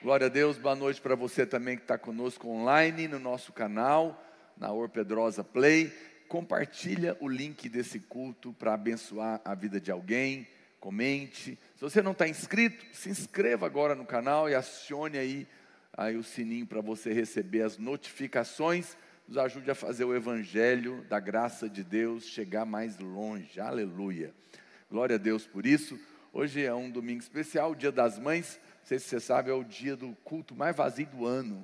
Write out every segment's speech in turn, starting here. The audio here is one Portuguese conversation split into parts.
Glória a Deus, boa noite para você também que está conosco online no nosso canal, na Or Pedrosa Play. Compartilha o link desse culto para abençoar a vida de alguém, comente. Se você não está inscrito, se inscreva agora no canal e acione aí, aí o sininho para você receber as notificações. Nos ajude a fazer o evangelho da graça de Deus chegar mais longe. Aleluia. Glória a Deus por isso. Hoje é um domingo especial, Dia das Mães sei se você sabe, é o dia do culto mais vazio do ano.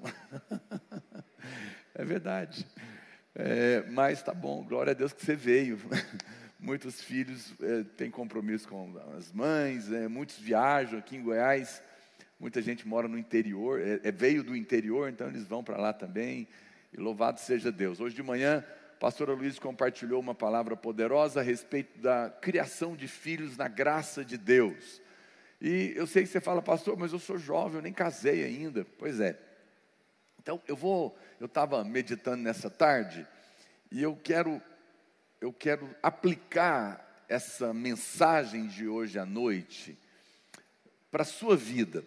é verdade. É, mas tá bom, glória a Deus que você veio. Muitos filhos é, têm compromisso com as mães, é, muitos viajam aqui em Goiás. Muita gente mora no interior, é, é veio do interior, então eles vão para lá também. E louvado seja Deus. Hoje de manhã, a pastora Luiz compartilhou uma palavra poderosa a respeito da criação de filhos na graça de Deus. E eu sei que você fala, pastor, mas eu sou jovem, eu nem casei ainda. Pois é. Então eu vou, eu estava meditando nessa tarde e eu quero, eu quero aplicar essa mensagem de hoje à noite para a sua vida.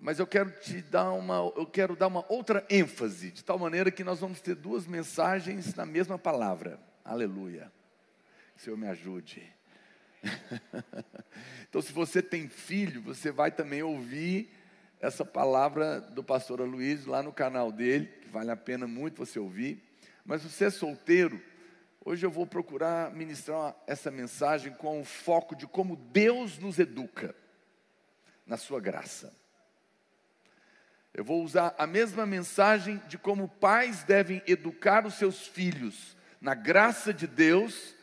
Mas eu quero te dar uma, eu quero dar uma outra ênfase, de tal maneira que nós vamos ter duas mensagens na mesma palavra. Aleluia. Que o Senhor me ajude. então, se você tem filho, você vai também ouvir essa palavra do pastor Luiz lá no canal dele, que vale a pena muito você ouvir. Mas você é solteiro, hoje eu vou procurar ministrar essa mensagem com o foco de como Deus nos educa na sua graça. Eu vou usar a mesma mensagem de como pais devem educar os seus filhos na graça de Deus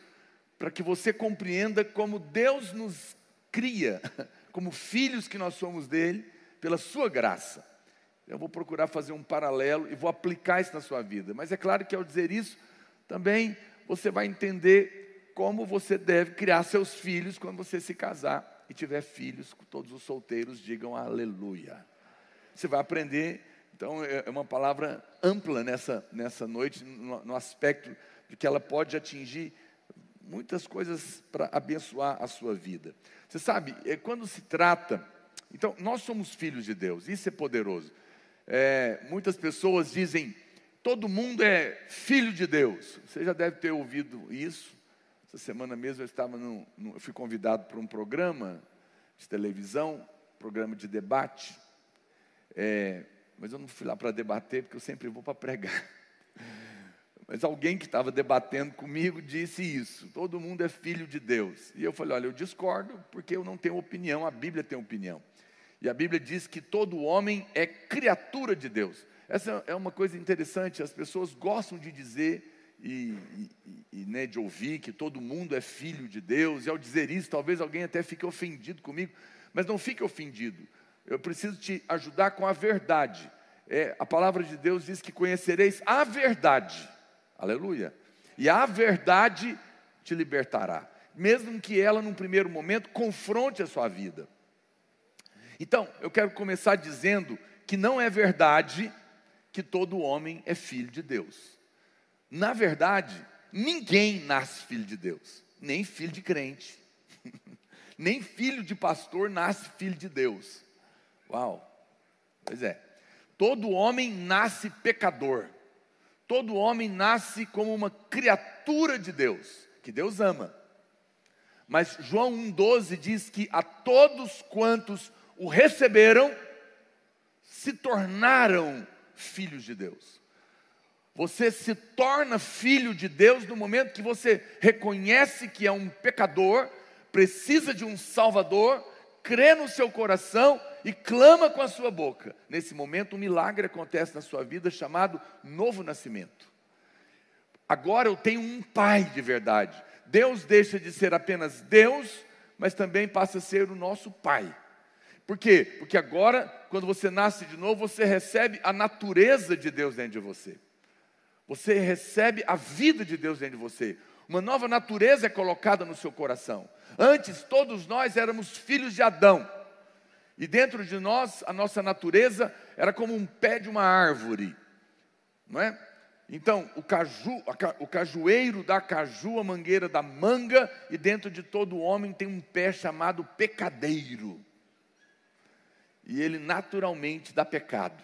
para que você compreenda como Deus nos cria, como filhos que nós somos dele, pela sua graça. Eu vou procurar fazer um paralelo e vou aplicar isso na sua vida. Mas é claro que ao dizer isso, também você vai entender como você deve criar seus filhos quando você se casar e tiver filhos, todos os solteiros digam aleluia. Você vai aprender, então é, é uma palavra ampla nessa, nessa noite, no, no aspecto de que ela pode atingir muitas coisas para abençoar a sua vida. Você sabe, é, quando se trata. Então, nós somos filhos de Deus, isso é poderoso. É, muitas pessoas dizem, todo mundo é filho de Deus. Você já deve ter ouvido isso. Essa semana mesmo eu estava no, no, eu fui convidado para um programa de televisão, programa de debate. É, mas eu não fui lá para debater, porque eu sempre vou para pregar. Mas alguém que estava debatendo comigo disse isso: todo mundo é filho de Deus. E eu falei: olha, eu discordo porque eu não tenho opinião, a Bíblia tem opinião. E a Bíblia diz que todo homem é criatura de Deus. Essa é uma coisa interessante, as pessoas gostam de dizer e, e, e né, de ouvir que todo mundo é filho de Deus, e ao dizer isso, talvez alguém até fique ofendido comigo, mas não fique ofendido. Eu preciso te ajudar com a verdade. É, a palavra de Deus diz que conhecereis a verdade Aleluia. E a verdade te libertará, mesmo que ela, num primeiro momento, confronte a sua vida. Então, eu quero começar dizendo que não é verdade que todo homem é filho de Deus. Na verdade, ninguém nasce filho de Deus, nem filho de crente, nem filho de pastor nasce filho de Deus. Uau! Pois é, todo homem nasce pecador. Todo homem nasce como uma criatura de Deus, que Deus ama. Mas João 1,12 diz que a todos quantos o receberam, se tornaram filhos de Deus. Você se torna filho de Deus no momento que você reconhece que é um pecador, precisa de um Salvador, crê no seu coração e clama com a sua boca. Nesse momento, um milagre acontece na sua vida chamado novo nascimento. Agora eu tenho um pai de verdade. Deus deixa de ser apenas Deus, mas também passa a ser o nosso pai. Por quê? Porque agora, quando você nasce de novo, você recebe a natureza de Deus dentro de você. Você recebe a vida de Deus dentro de você. Uma nova natureza é colocada no seu coração. Antes, todos nós éramos filhos de Adão. E dentro de nós, a nossa natureza era como um pé de uma árvore, não é? Então, o, caju, o cajueiro da caju, a mangueira da manga, e dentro de todo homem tem um pé chamado pecadeiro. e ele naturalmente dá pecado.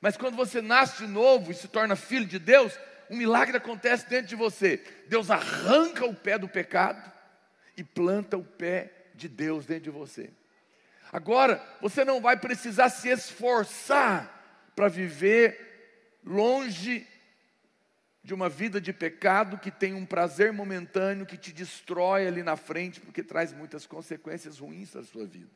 Mas quando você nasce de novo e se torna filho de Deus, um milagre acontece dentro de você. Deus arranca o pé do pecado e planta o pé de Deus dentro de você. Agora, você não vai precisar se esforçar para viver longe de uma vida de pecado que tem um prazer momentâneo que te destrói ali na frente, porque traz muitas consequências ruins para a sua vida.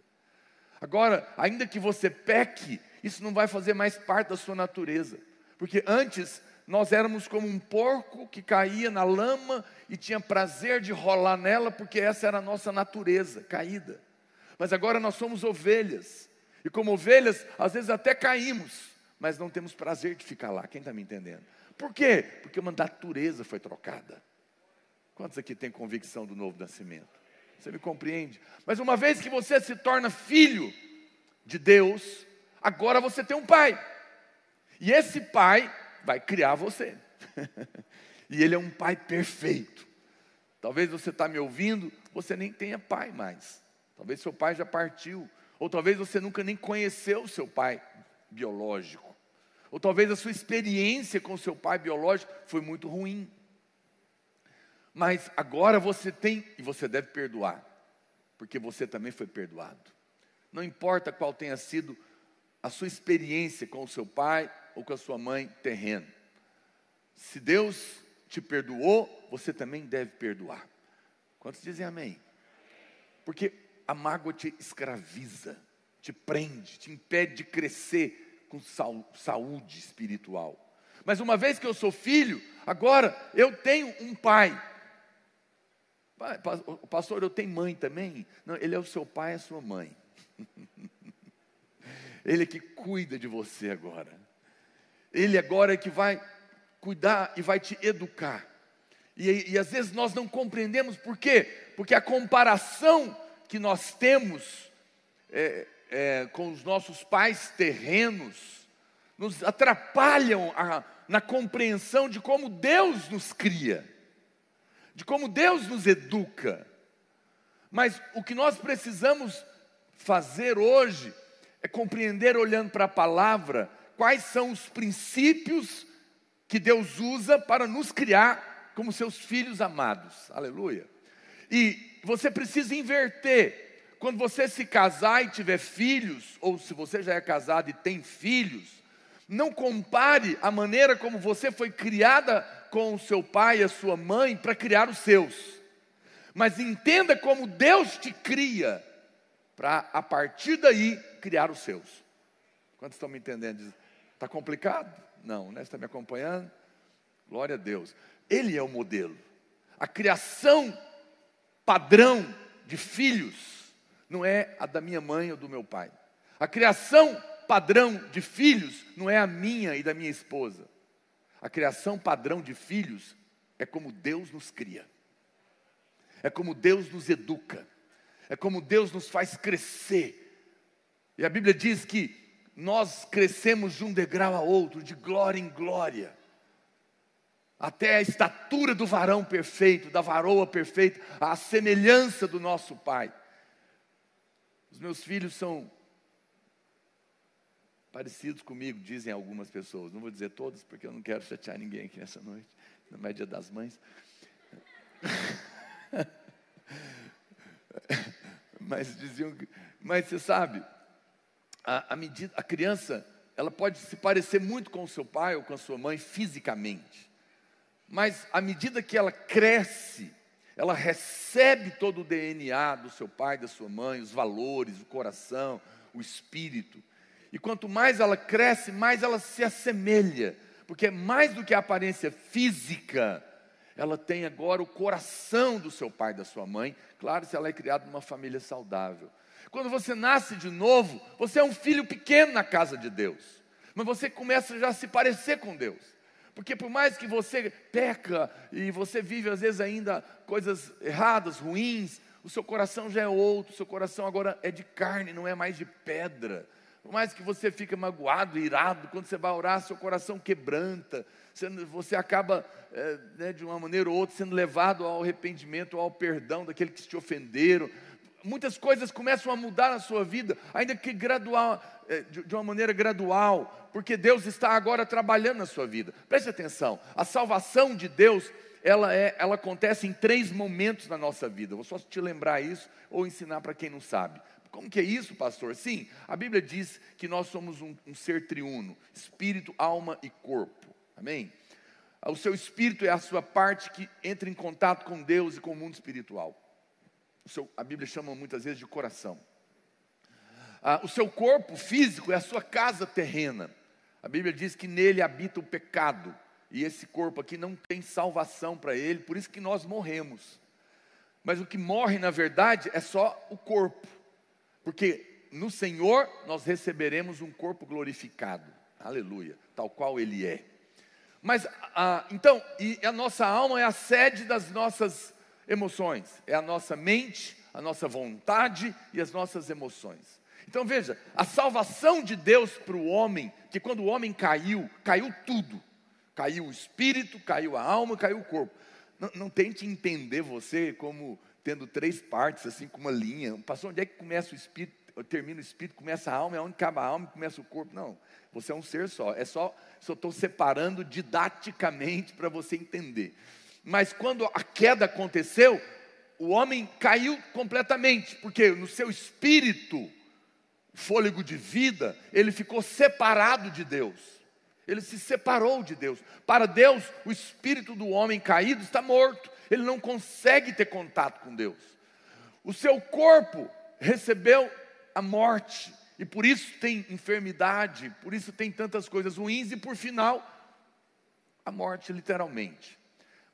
Agora, ainda que você peque, isso não vai fazer mais parte da sua natureza, porque antes nós éramos como um porco que caía na lama e tinha prazer de rolar nela, porque essa era a nossa natureza caída. Mas agora nós somos ovelhas, e como ovelhas, às vezes até caímos, mas não temos prazer de ficar lá. Quem está me entendendo? Por quê? Porque uma natureza foi trocada. Quantos aqui têm convicção do novo nascimento? Você me compreende? Mas uma vez que você se torna filho de Deus, agora você tem um pai. E esse pai vai criar você. e ele é um pai perfeito. Talvez você está me ouvindo, você nem tenha pai mais. Talvez seu pai já partiu. Ou talvez você nunca nem conheceu seu pai biológico. Ou talvez a sua experiência com seu pai biológico foi muito ruim. Mas agora você tem, e você deve perdoar, porque você também foi perdoado. Não importa qual tenha sido a sua experiência com o seu pai ou com a sua mãe terreno. Se Deus te perdoou, você também deve perdoar. Quantos dizem amém? Porque a mágoa te escraviza, te prende, te impede de crescer com saúde espiritual. Mas uma vez que eu sou filho, agora eu tenho um pai. Pastor, eu tenho mãe também? Não, ele é o seu pai e a sua mãe. Ele é que cuida de você agora. Ele agora é que vai cuidar e vai te educar. E, e às vezes nós não compreendemos por quê? Porque a comparação que nós temos é, é, com os nossos pais terrenos nos atrapalham a, na compreensão de como Deus nos cria, de como Deus nos educa. Mas o que nós precisamos fazer hoje é compreender, olhando para a palavra, quais são os princípios que Deus usa para nos criar como seus filhos amados. Aleluia. E você precisa inverter. Quando você se casar e tiver filhos, ou se você já é casado e tem filhos, não compare a maneira como você foi criada com o seu pai e a sua mãe para criar os seus. Mas entenda como Deus te cria para a partir daí criar os seus. Quantos estão me entendendo? Está complicado? Não, né? Está me acompanhando? Glória a Deus. Ele é o modelo. A criação padrão de filhos não é a da minha mãe ou do meu pai. A criação padrão de filhos não é a minha e da minha esposa. A criação padrão de filhos é como Deus nos cria. É como Deus nos educa é como Deus nos faz crescer. E a Bíblia diz que nós crescemos de um degrau a outro, de glória em glória, até a estatura do varão perfeito, da varoa perfeita, a semelhança do nosso Pai. Os meus filhos são parecidos comigo, dizem algumas pessoas. Não vou dizer todos, porque eu não quero chatear ninguém aqui nessa noite, na média das mães. mas diziam que, mas você sabe, a, a, medida, a criança, ela pode se parecer muito com o seu pai ou com a sua mãe fisicamente, mas à medida que ela cresce, ela recebe todo o DNA do seu pai, da sua mãe, os valores, o coração, o espírito. E quanto mais ela cresce, mais ela se assemelha, porque é mais do que a aparência física, ela tem agora o coração do seu pai da sua mãe, claro, se ela é criada numa família saudável. Quando você nasce de novo, você é um filho pequeno na casa de Deus, mas você começa já a se parecer com Deus. Porque por mais que você peca e você vive às vezes ainda coisas erradas, ruins, o seu coração já é outro, o seu coração agora é de carne, não é mais de pedra. Por mais que você fique magoado, irado, quando você vai orar, seu coração quebranta, você acaba, é, né, de uma maneira ou outra, sendo levado ao arrependimento, ao perdão daqueles que te ofenderam. muitas coisas começam a mudar na sua vida, ainda que gradual, de uma maneira gradual, porque Deus está agora trabalhando na sua vida. Preste atenção, a salvação de Deus, ela, é, ela acontece em três momentos na nossa vida. Vou só te lembrar isso ou ensinar para quem não sabe. Como que é isso, pastor? Sim, a Bíblia diz que nós somos um, um ser triuno: espírito, alma e corpo. Amém? O seu espírito é a sua parte que entra em contato com Deus e com o mundo espiritual. Seu, a Bíblia chama muitas vezes de coração. Ah, o seu corpo físico é a sua casa terrena. A Bíblia diz que nele habita o pecado. E esse corpo aqui não tem salvação para ele, por isso que nós morremos. Mas o que morre, na verdade, é só o corpo. Porque no Senhor nós receberemos um corpo glorificado. Aleluia. Tal qual ele é. Mas, ah, então, e a nossa alma é a sede das nossas emoções, é a nossa mente, a nossa vontade e as nossas emoções. Então veja, a salvação de Deus para o homem, que quando o homem caiu, caiu tudo. Caiu o espírito, caiu a alma, caiu o corpo. Não, não tente entender você como tendo três partes, assim, com uma linha. Passou onde é que começa o espírito, termina o espírito, começa a alma, é onde acaba a alma começa o corpo. Não, você é um ser só. É só, só estou separando didaticamente para você entender. Mas quando a queda aconteceu, o homem caiu completamente, porque no seu espírito, fôlego de vida, ele ficou separado de Deus. Ele se separou de Deus. Para Deus, o espírito do homem caído está morto. Ele não consegue ter contato com Deus. O seu corpo recebeu a morte. E por isso tem enfermidade, por isso tem tantas coisas ruins, e por final, a morte, literalmente.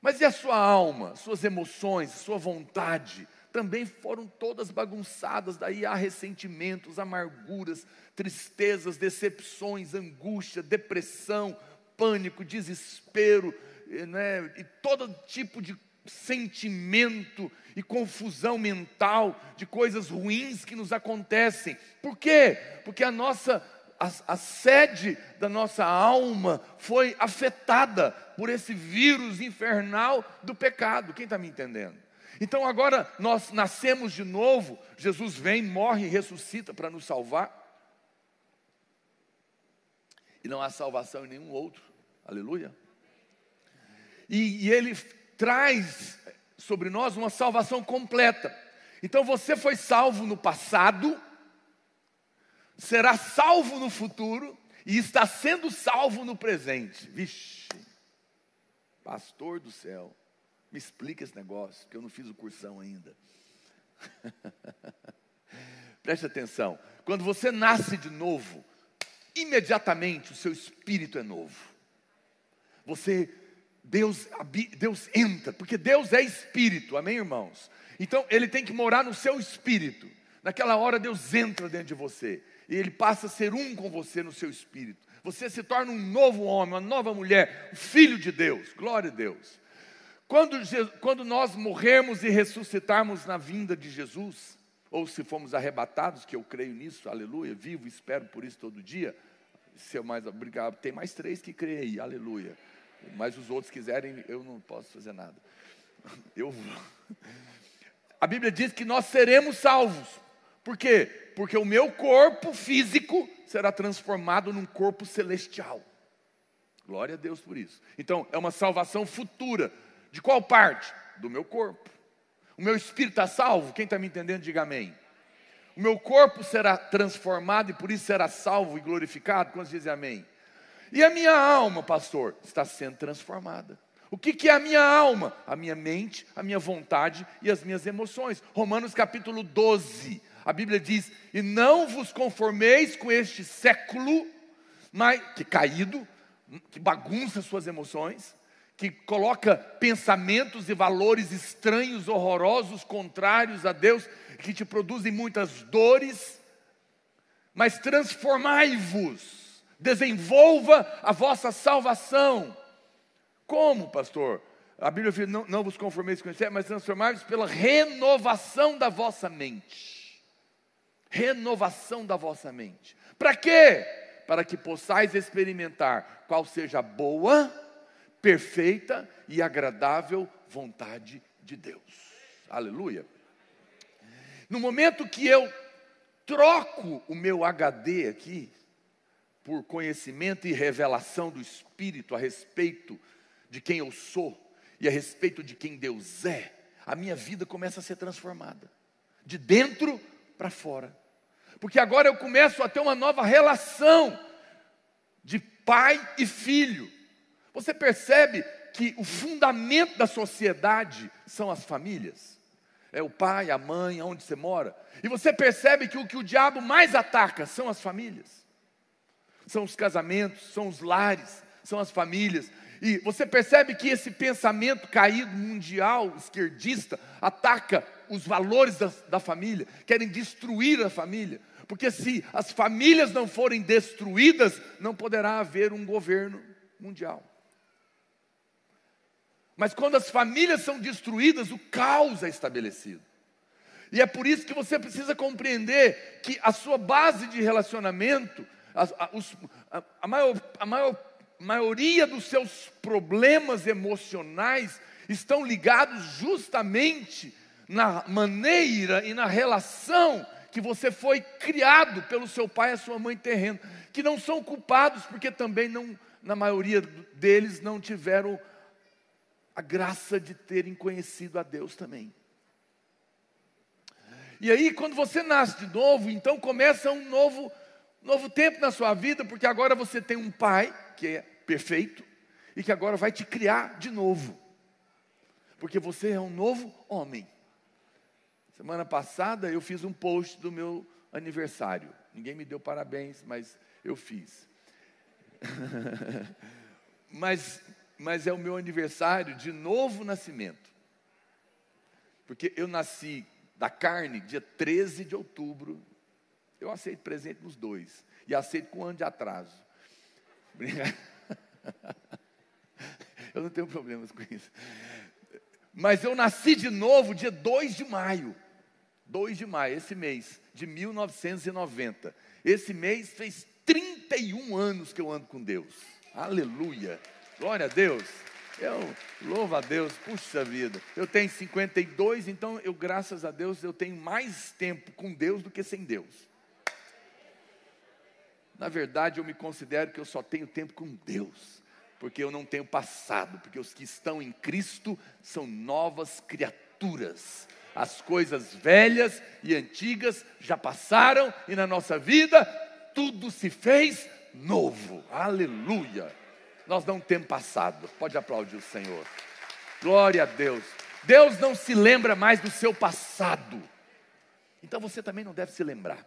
Mas e a sua alma, suas emoções, sua vontade, também foram todas bagunçadas. Daí há ressentimentos, amarguras, tristezas, decepções, angústia, depressão, pânico, desespero, né? e todo tipo de sentimento e confusão mental de coisas ruins que nos acontecem. Por quê? Porque a nossa a, a, sede da nossa alma foi afetada por esse vírus infernal do pecado. Quem está me entendendo? Então agora nós nascemos de novo, Jesus vem, morre e ressuscita para nos salvar. E não há salvação em nenhum outro. Aleluia. E, e ele traz sobre nós uma salvação completa. Então você foi salvo no passado, será salvo no futuro e está sendo salvo no presente. Vixe, pastor do céu, me explica esse negócio, que eu não fiz o cursão ainda. Preste atenção, quando você nasce de novo, imediatamente o seu espírito é novo. Você Deus, Deus entra, porque Deus é espírito, amém, irmãos? Então ele tem que morar no seu espírito. Naquela hora Deus entra dentro de você e ele passa a ser um com você no seu espírito. Você se torna um novo homem, uma nova mulher, o filho de Deus. Glória a Deus. Quando, quando nós morrermos e ressuscitarmos na vinda de Jesus, ou se formos arrebatados, que eu creio nisso, aleluia, vivo, espero por isso todo dia. Se eu mais obrigado, tem mais três que creem aí, aleluia mas os outros quiserem, eu não posso fazer nada. Eu A Bíblia diz que nós seremos salvos. Por quê? Porque o meu corpo físico será transformado num corpo celestial. Glória a Deus por isso. Então, é uma salvação futura. De qual parte? Do meu corpo. O meu espírito está salvo? Quem está me entendendo, diga amém. O meu corpo será transformado e por isso será salvo e glorificado? Quantos dizem amém? E a minha alma, pastor, está sendo transformada. O que, que é a minha alma? A minha mente, a minha vontade e as minhas emoções. Romanos capítulo 12. A Bíblia diz: E não vos conformeis com este século, mas, que caído, que bagunça suas emoções, que coloca pensamentos e valores estranhos, horrorosos, contrários a Deus, que te produzem muitas dores, mas transformai-vos desenvolva a vossa salvação. Como, pastor? A Bíblia diz: não, não vos conformeis com isso, mas transformai-vos pela renovação da vossa mente. Renovação da vossa mente. Para quê? Para que possais experimentar qual seja a boa, perfeita e agradável vontade de Deus. Aleluia. No momento que eu troco o meu HD aqui por conhecimento e revelação do Espírito a respeito de quem eu sou e a respeito de quem Deus é, a minha vida começa a ser transformada, de dentro para fora. Porque agora eu começo a ter uma nova relação de pai e filho. Você percebe que o fundamento da sociedade são as famílias? É o pai, a mãe, aonde você mora. E você percebe que o que o diabo mais ataca são as famílias. São os casamentos, são os lares, são as famílias. E você percebe que esse pensamento caído mundial, esquerdista, ataca os valores da, da família, querem destruir a família. Porque se as famílias não forem destruídas, não poderá haver um governo mundial. Mas quando as famílias são destruídas, o caos é estabelecido. E é por isso que você precisa compreender que a sua base de relacionamento, a, a, os, a, a, maior, maior, maioria dos seus problemas emocionais estão ligados justamente na maneira e na relação que você foi criado pelo seu pai e a sua mãe terreno, que não são culpados porque também não, na maioria deles não tiveram a graça de terem conhecido a Deus também. E aí, quando você nasce de novo, então começa um novo, novo tempo na sua vida, porque agora você tem um pai que é perfeito e que agora vai te criar de novo, porque você é um novo homem. Semana passada eu fiz um post do meu aniversário. Ninguém me deu parabéns, mas eu fiz. mas mas é o meu aniversário de novo nascimento. Porque eu nasci da carne dia 13 de outubro. Eu aceito presente nos dois. E aceito com um ano de atraso. Eu não tenho problemas com isso. Mas eu nasci de novo dia 2 de maio. 2 de maio, esse mês, de 1990. Esse mês fez 31 anos que eu ando com Deus. Aleluia. Glória a Deus. Eu louvo a Deus, puxa vida. Eu tenho 52, então eu, graças a Deus, eu tenho mais tempo com Deus do que sem Deus. Na verdade, eu me considero que eu só tenho tempo com Deus, porque eu não tenho passado, porque os que estão em Cristo são novas criaturas. As coisas velhas e antigas já passaram e na nossa vida tudo se fez novo. Aleluia nós não temos passado. Pode aplaudir o Senhor. Glória a Deus. Deus não se lembra mais do seu passado. Então você também não deve se lembrar.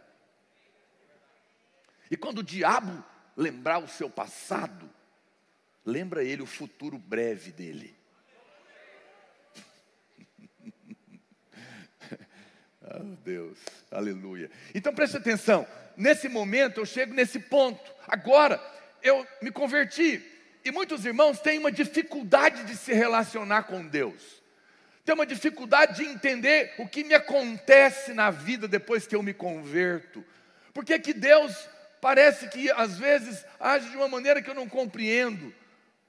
E quando o diabo lembrar o seu passado, lembra ele o futuro breve dele. oh Deus, aleluia. Então preste atenção. Nesse momento eu chego nesse ponto. Agora eu me converti. E muitos irmãos têm uma dificuldade de se relacionar com Deus. Tem uma dificuldade de entender o que me acontece na vida depois que eu me converto. Porque que Deus parece que às vezes age de uma maneira que eu não compreendo,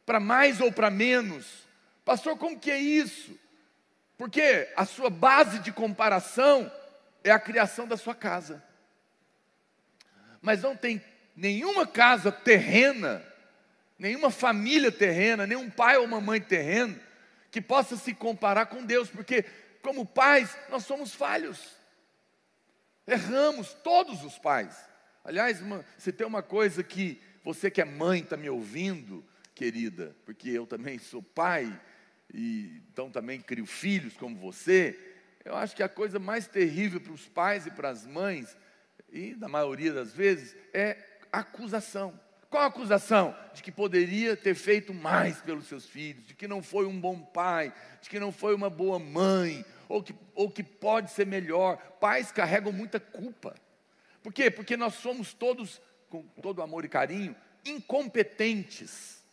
para mais ou para menos. Pastor, como que é isso? Porque a sua base de comparação é a criação da sua casa. Mas não tem nenhuma casa terrena nenhuma família terrena, nenhum pai ou uma mãe terreno que possa se comparar com Deus, porque como pais nós somos falhos. Erramos, todos os pais. Aliás, se tem uma coisa que você que é mãe está me ouvindo, querida, porque eu também sou pai, e então também crio filhos como você, eu acho que a coisa mais terrível para os pais e para as mães, e na maioria das vezes, é acusação. Qual a acusação? De que poderia ter feito mais pelos seus filhos, de que não foi um bom pai, de que não foi uma boa mãe, ou que, ou que pode ser melhor. Pais carregam muita culpa. Por quê? Porque nós somos todos, com todo amor e carinho, incompetentes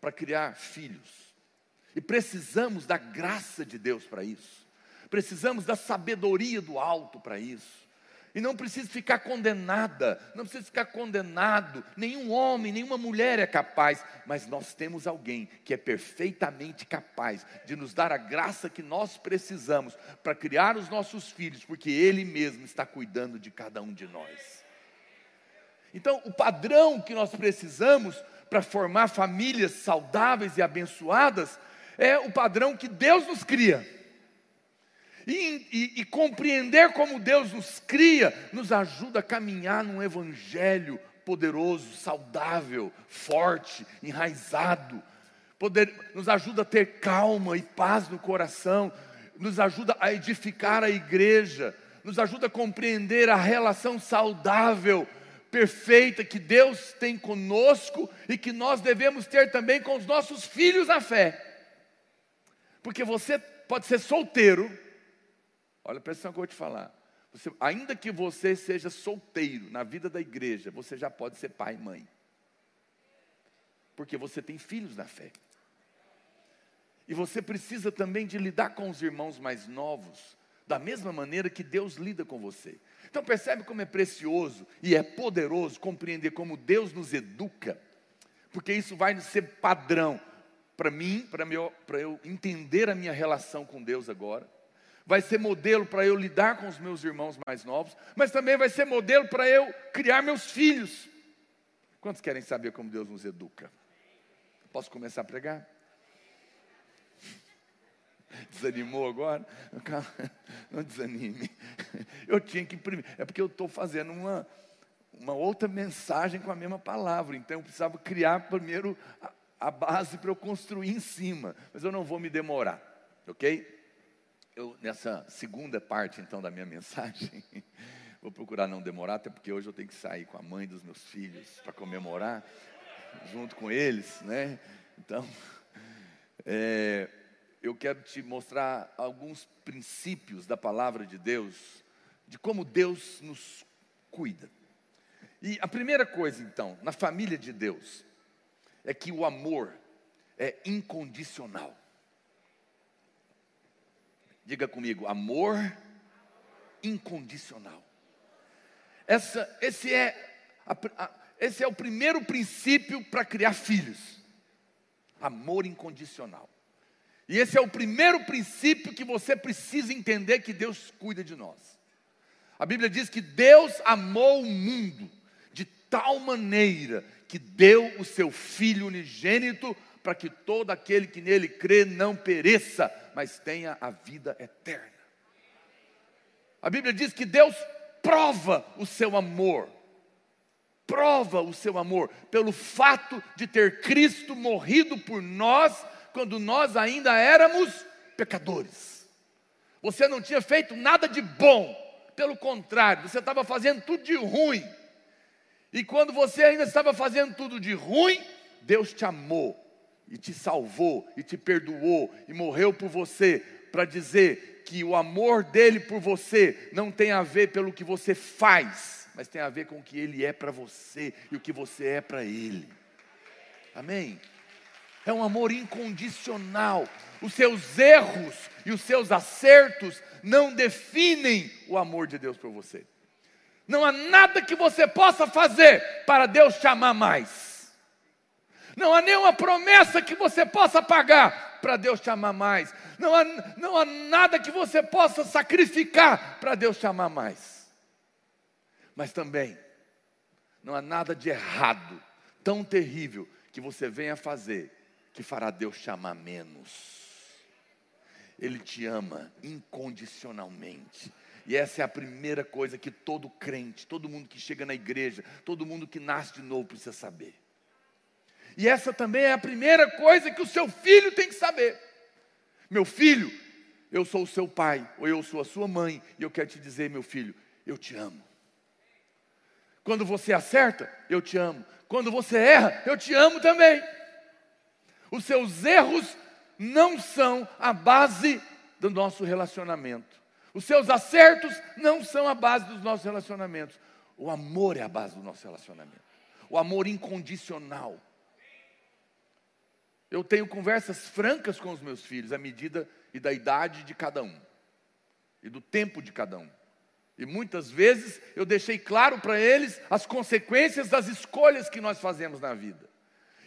para criar filhos. E precisamos da graça de Deus para isso. Precisamos da sabedoria do alto para isso. E não precisa ficar condenada, não precisa ficar condenado. Nenhum homem, nenhuma mulher é capaz, mas nós temos alguém que é perfeitamente capaz de nos dar a graça que nós precisamos para criar os nossos filhos, porque Ele mesmo está cuidando de cada um de nós. Então, o padrão que nós precisamos para formar famílias saudáveis e abençoadas é o padrão que Deus nos cria. E, e, e, compreender como Deus nos cria, nos ajuda a caminhar num evangelho poderoso, saudável, forte, enraizado. Poder, nos ajuda a ter calma e paz no coração, nos ajuda a edificar a igreja, nos ajuda a compreender a relação saudável, perfeita que Deus tem conosco e que nós devemos ter também com os nossos filhos na fé. Porque você pode ser solteiro, Olha, presta atenção que eu vou te falar. Você, ainda que você seja solteiro na vida da igreja, você já pode ser pai e mãe. Porque você tem filhos na fé. E você precisa também de lidar com os irmãos mais novos, da mesma maneira que Deus lida com você. Então percebe como é precioso e é poderoso compreender como Deus nos educa, porque isso vai ser padrão para mim, para eu entender a minha relação com Deus agora vai ser modelo para eu lidar com os meus irmãos mais novos, mas também vai ser modelo para eu criar meus filhos. Quantos querem saber como Deus nos educa? Posso começar a pregar? Desanimou agora? Não desanime. Eu tinha que imprimir. É porque eu estou fazendo uma, uma outra mensagem com a mesma palavra. Então eu precisava criar primeiro a, a base para eu construir em cima. Mas eu não vou me demorar, ok? Eu, nessa segunda parte, então, da minha mensagem, vou procurar não demorar, até porque hoje eu tenho que sair com a mãe dos meus filhos para comemorar, junto com eles, né? Então, é, eu quero te mostrar alguns princípios da palavra de Deus, de como Deus nos cuida. E a primeira coisa, então, na família de Deus, é que o amor é incondicional. Diga comigo, amor incondicional. Essa, esse, é a, a, esse é o primeiro princípio para criar filhos. Amor incondicional. E esse é o primeiro princípio que você precisa entender que Deus cuida de nós. A Bíblia diz que Deus amou o mundo de tal maneira que deu o seu Filho unigênito para que todo aquele que nele crê não pereça, mas tenha a vida eterna. A Bíblia diz que Deus prova o seu amor, prova o seu amor pelo fato de ter Cristo morrido por nós quando nós ainda éramos pecadores. Você não tinha feito nada de bom, pelo contrário, você estava fazendo tudo de ruim. E quando você ainda estava fazendo tudo de ruim, Deus te amou e te salvou, e te perdoou, e morreu por você, para dizer que o amor dele por você não tem a ver pelo que você faz, mas tem a ver com o que ele é para você e o que você é para ele. Amém? É um amor incondicional. Os seus erros e os seus acertos não definem o amor de Deus por você. Não há nada que você possa fazer para Deus te amar mais. Não há nenhuma promessa que você possa pagar para Deus te amar mais. Não há, não há nada que você possa sacrificar para Deus te amar mais. Mas também, não há nada de errado, tão terrível, que você venha fazer, que fará Deus te amar menos. Ele te ama incondicionalmente. E essa é a primeira coisa que todo crente, todo mundo que chega na igreja, todo mundo que nasce de novo precisa saber. E essa também é a primeira coisa que o seu filho tem que saber. Meu filho, eu sou o seu pai, ou eu sou a sua mãe, e eu quero te dizer, meu filho, eu te amo. Quando você acerta, eu te amo. Quando você erra, eu te amo também. Os seus erros não são a base do nosso relacionamento. Os seus acertos não são a base dos nossos relacionamentos. O amor é a base do nosso relacionamento. O amor incondicional. Eu tenho conversas francas com os meus filhos, à medida e da idade de cada um, e do tempo de cada um. E muitas vezes eu deixei claro para eles as consequências das escolhas que nós fazemos na vida.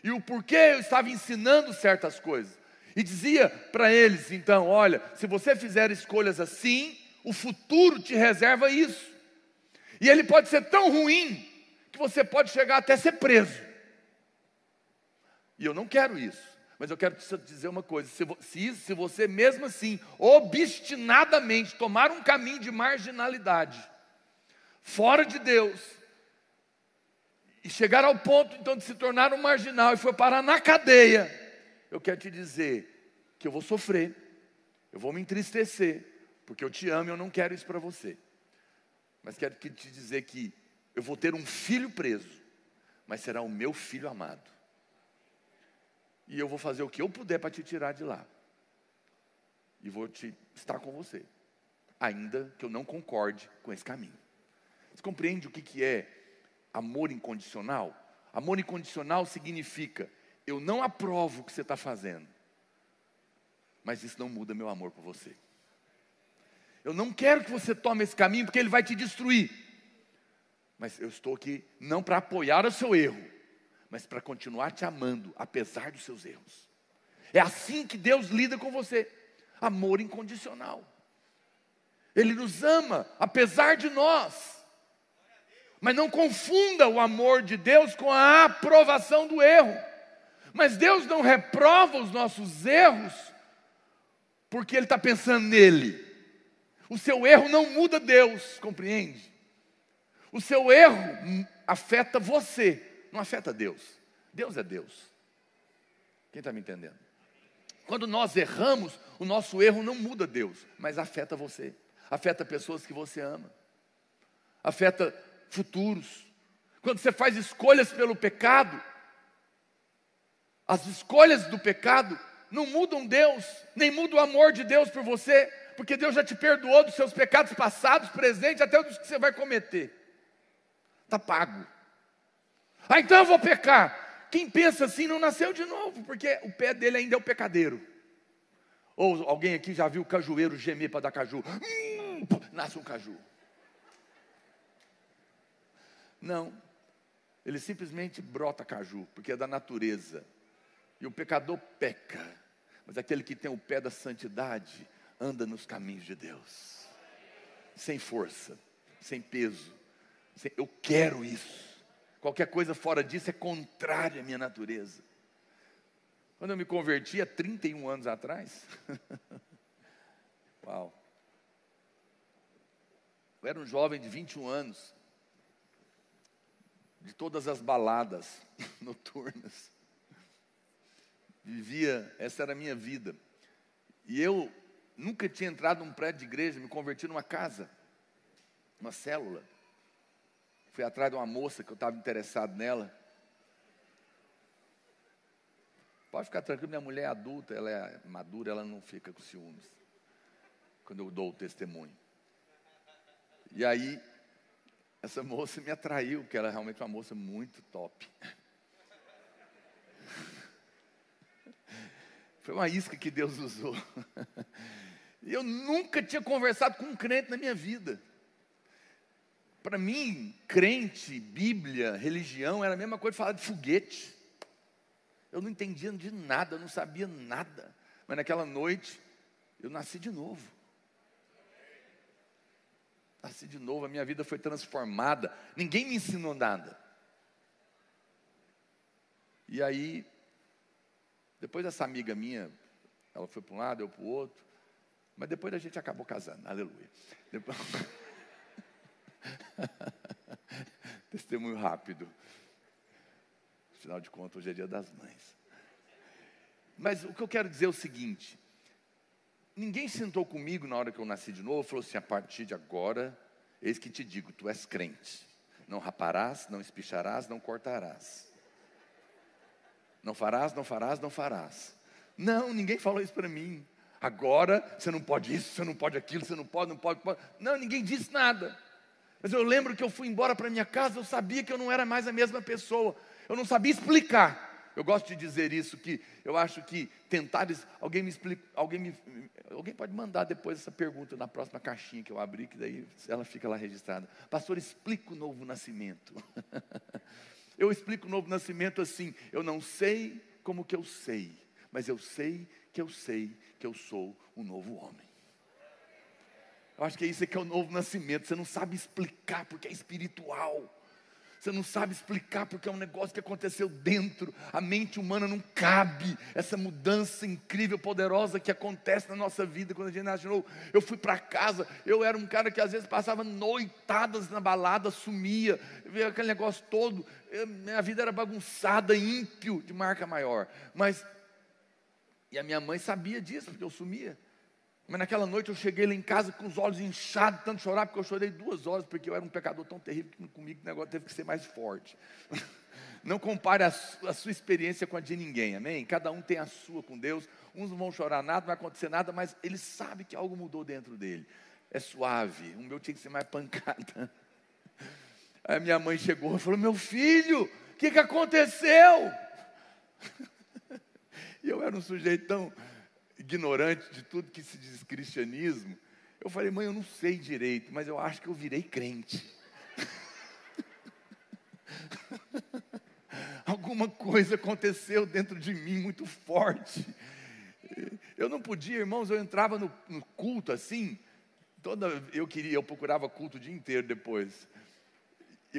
E o porquê eu estava ensinando certas coisas. E dizia para eles, então, olha, se você fizer escolhas assim, o futuro te reserva isso. E ele pode ser tão ruim que você pode chegar até ser preso. E eu não quero isso. Mas eu quero te dizer uma coisa: se, se, se você mesmo assim, obstinadamente, tomar um caminho de marginalidade, fora de Deus, e chegar ao ponto então de se tornar um marginal e for parar na cadeia, eu quero te dizer que eu vou sofrer, eu vou me entristecer, porque eu te amo e eu não quero isso para você. Mas quero te dizer que eu vou ter um filho preso, mas será o meu filho amado e eu vou fazer o que eu puder para te tirar de lá. E vou te estar com você, ainda que eu não concorde com esse caminho. Você compreende o que, que é amor incondicional? Amor incondicional significa eu não aprovo o que você está fazendo, mas isso não muda meu amor por você. Eu não quero que você tome esse caminho porque ele vai te destruir. Mas eu estou aqui não para apoiar o seu erro, mas para continuar te amando, apesar dos seus erros. É assim que Deus lida com você. Amor incondicional. Ele nos ama, apesar de nós. Mas não confunda o amor de Deus com a aprovação do erro. Mas Deus não reprova os nossos erros, porque Ele está pensando nele. O seu erro não muda Deus, compreende? O seu erro afeta você, não afeta Deus. Deus é Deus. Quem está me entendendo? Quando nós erramos, o nosso erro não muda Deus, mas afeta você, afeta pessoas que você ama, afeta futuros. Quando você faz escolhas pelo pecado, as escolhas do pecado não mudam Deus, nem mudam o amor de Deus por você, porque Deus já te perdoou dos seus pecados passados, presentes, até dos que você vai cometer. Está pago. Ah, então eu vou pecar. Quem pensa assim não nasceu de novo, porque o pé dele ainda é o pecadeiro. Ou alguém aqui já viu o cajueiro gemer para dar caju? Hum, nasce um caju. Não, ele simplesmente brota caju, porque é da natureza. E o pecador peca, mas aquele que tem o pé da santidade anda nos caminhos de Deus, sem força, sem peso. Sem, eu quero isso. Qualquer coisa fora disso é contrário à minha natureza. Quando eu me converti há 31 anos atrás, uau, eu era um jovem de 21 anos, de todas as baladas noturnas, vivia, essa era a minha vida, e eu nunca tinha entrado num prédio de igreja, me converti numa casa, uma célula, Fui atrás de uma moça que eu estava interessado nela. Pode ficar tranquilo, minha mulher é adulta, ela é madura, ela não fica com ciúmes. Quando eu dou o testemunho. E aí, essa moça me atraiu, porque ela é realmente uma moça muito top. Foi uma isca que Deus usou. E eu nunca tinha conversado com um crente na minha vida. Para mim, crente, Bíblia, religião era a mesma coisa de falar de foguete. Eu não entendia de nada, eu não sabia nada. Mas naquela noite, eu nasci de novo. Nasci de novo, a minha vida foi transformada. Ninguém me ensinou nada. E aí, depois dessa amiga minha, ela foi para um lado, eu para o outro. Mas depois a gente acabou casando, aleluia. Depois... Testemunho rápido. Afinal de contas, hoje é dia das mães. Mas o que eu quero dizer é o seguinte: ninguém sentou comigo na hora que eu nasci de novo e falou assim: a partir de agora, eis que te digo, tu és crente. Não raparás, não espicharás, não cortarás. Não farás, não farás, não farás. Não, ninguém falou isso para mim. Agora você não pode isso, você não pode aquilo, você não pode, não pode, pode. Não, ninguém disse nada. Mas eu lembro que eu fui embora para minha casa, eu sabia que eu não era mais a mesma pessoa. Eu não sabia explicar, Eu gosto de dizer isso que eu acho que tentar alguém me explica, alguém me, alguém pode mandar depois essa pergunta na próxima caixinha que eu abrir, que daí ela fica lá registrada. Pastor, explica o novo nascimento. eu explico o novo nascimento assim, eu não sei como que eu sei, mas eu sei que eu sei que eu sou um novo homem. Eu acho que é isso que é o novo nascimento. Você não sabe explicar porque é espiritual. Você não sabe explicar porque é um negócio que aconteceu dentro. A mente humana não cabe essa mudança incrível, poderosa que acontece na nossa vida quando a gente nasce novo. Eu fui para casa, eu era um cara que às vezes passava noitadas na balada, sumia, via aquele negócio todo. Eu, minha vida era bagunçada, ímpio, de marca maior. Mas, e a minha mãe sabia disso, porque eu sumia. Mas naquela noite eu cheguei lá em casa com os olhos inchados, tanto chorar, porque eu chorei duas horas, porque eu era um pecador tão terrível que comigo o negócio teve que ser mais forte. Não compare a, sua, a sua experiência com a de ninguém, amém? Cada um tem a sua com Deus. Uns não vão chorar nada, não vai acontecer nada, mas ele sabe que algo mudou dentro dele. É suave. O meu tinha que ser mais pancada. Aí minha mãe chegou e falou: Meu filho, o que, que aconteceu? E eu era um sujeito tão ignorante de tudo que se diz cristianismo, eu falei, mãe, eu não sei direito, mas eu acho que eu virei crente. Alguma coisa aconteceu dentro de mim muito forte. Eu não podia, irmãos, eu entrava no, no culto assim, toda eu queria, eu procurava culto o dia inteiro depois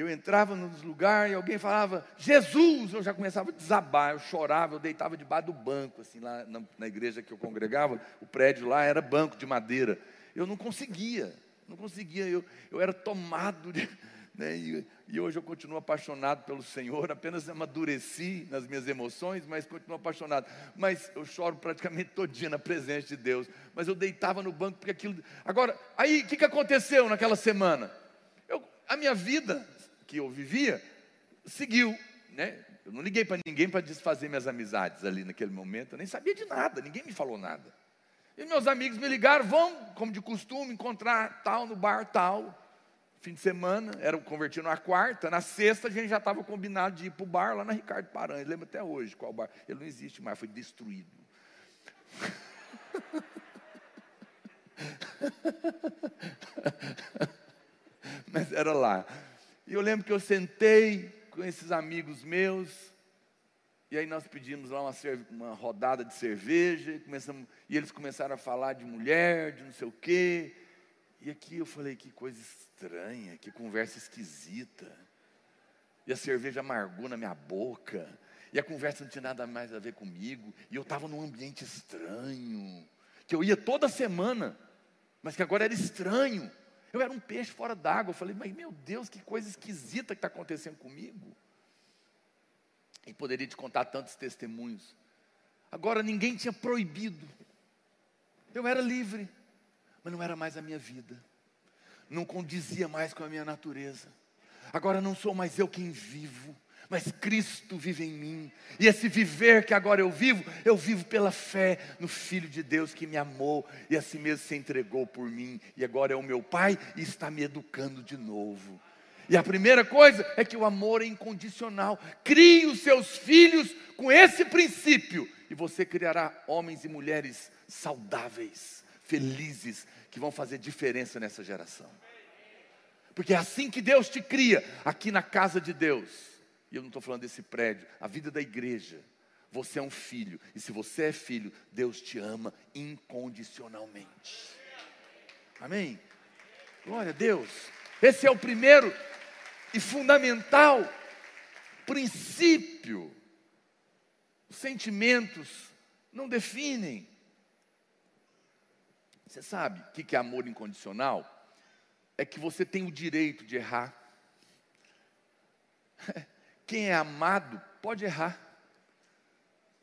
eu entrava nos lugares e alguém falava, Jesus, eu já começava a desabar, eu chorava, eu deitava debaixo do banco, assim, lá na, na, igreja que eu congregava, o prédio lá era banco de madeira. Eu não conseguia, não conseguia, eu, eu era tomado de. Né, e, e hoje eu continuo apaixonado pelo Senhor, apenas amadureci nas minhas emoções, mas continuo apaixonado. Mas eu choro praticamente todo dia na presença de Deus. Mas eu deitava no banco porque aquilo. Agora, aí o que, que aconteceu naquela semana? A minha vida que eu vivia, seguiu, né? Eu não liguei para ninguém para desfazer minhas amizades ali naquele momento, eu nem sabia de nada, ninguém me falou nada. E meus amigos me ligaram, vão, como de costume, encontrar tal no bar tal. Fim de semana, era convertido na quarta, na sexta a gente já estava combinado de ir para o bar lá na Ricardo Paranhos. Lembro até hoje qual bar. Ele não existe mais, foi destruído. Mas era lá. E eu lembro que eu sentei com esses amigos meus, e aí nós pedimos lá uma, uma rodada de cerveja, começamos, e eles começaram a falar de mulher, de não sei o quê. E aqui eu falei, que coisa estranha, que conversa esquisita. E a cerveja amargou na minha boca. E a conversa não tinha nada mais a ver comigo. E eu estava num ambiente estranho. Que eu ia toda semana, mas que agora era estranho. Eu era um peixe fora d'água. Eu falei, mas meu Deus, que coisa esquisita que está acontecendo comigo. E poderia te contar tantos testemunhos. Agora ninguém tinha proibido. Eu era livre, mas não era mais a minha vida. Não condizia mais com a minha natureza. Agora não sou mais eu quem vivo, mas Cristo vive em mim. E esse viver que agora eu vivo, eu vivo pela fé no Filho de Deus que me amou e assim mesmo se entregou por mim. E agora é o meu Pai e está me educando de novo. E a primeira coisa é que o amor é incondicional. Crie os seus filhos com esse princípio, e você criará homens e mulheres saudáveis, felizes, que vão fazer diferença nessa geração. Porque é assim que Deus te cria, aqui na casa de Deus. E eu não estou falando desse prédio, a vida da igreja. Você é um filho, e se você é filho, Deus te ama incondicionalmente. Amém? Glória a Deus. Esse é o primeiro e fundamental princípio. Os sentimentos não definem. Você sabe o que é amor incondicional? É que você tem o direito de errar. Quem é amado pode errar.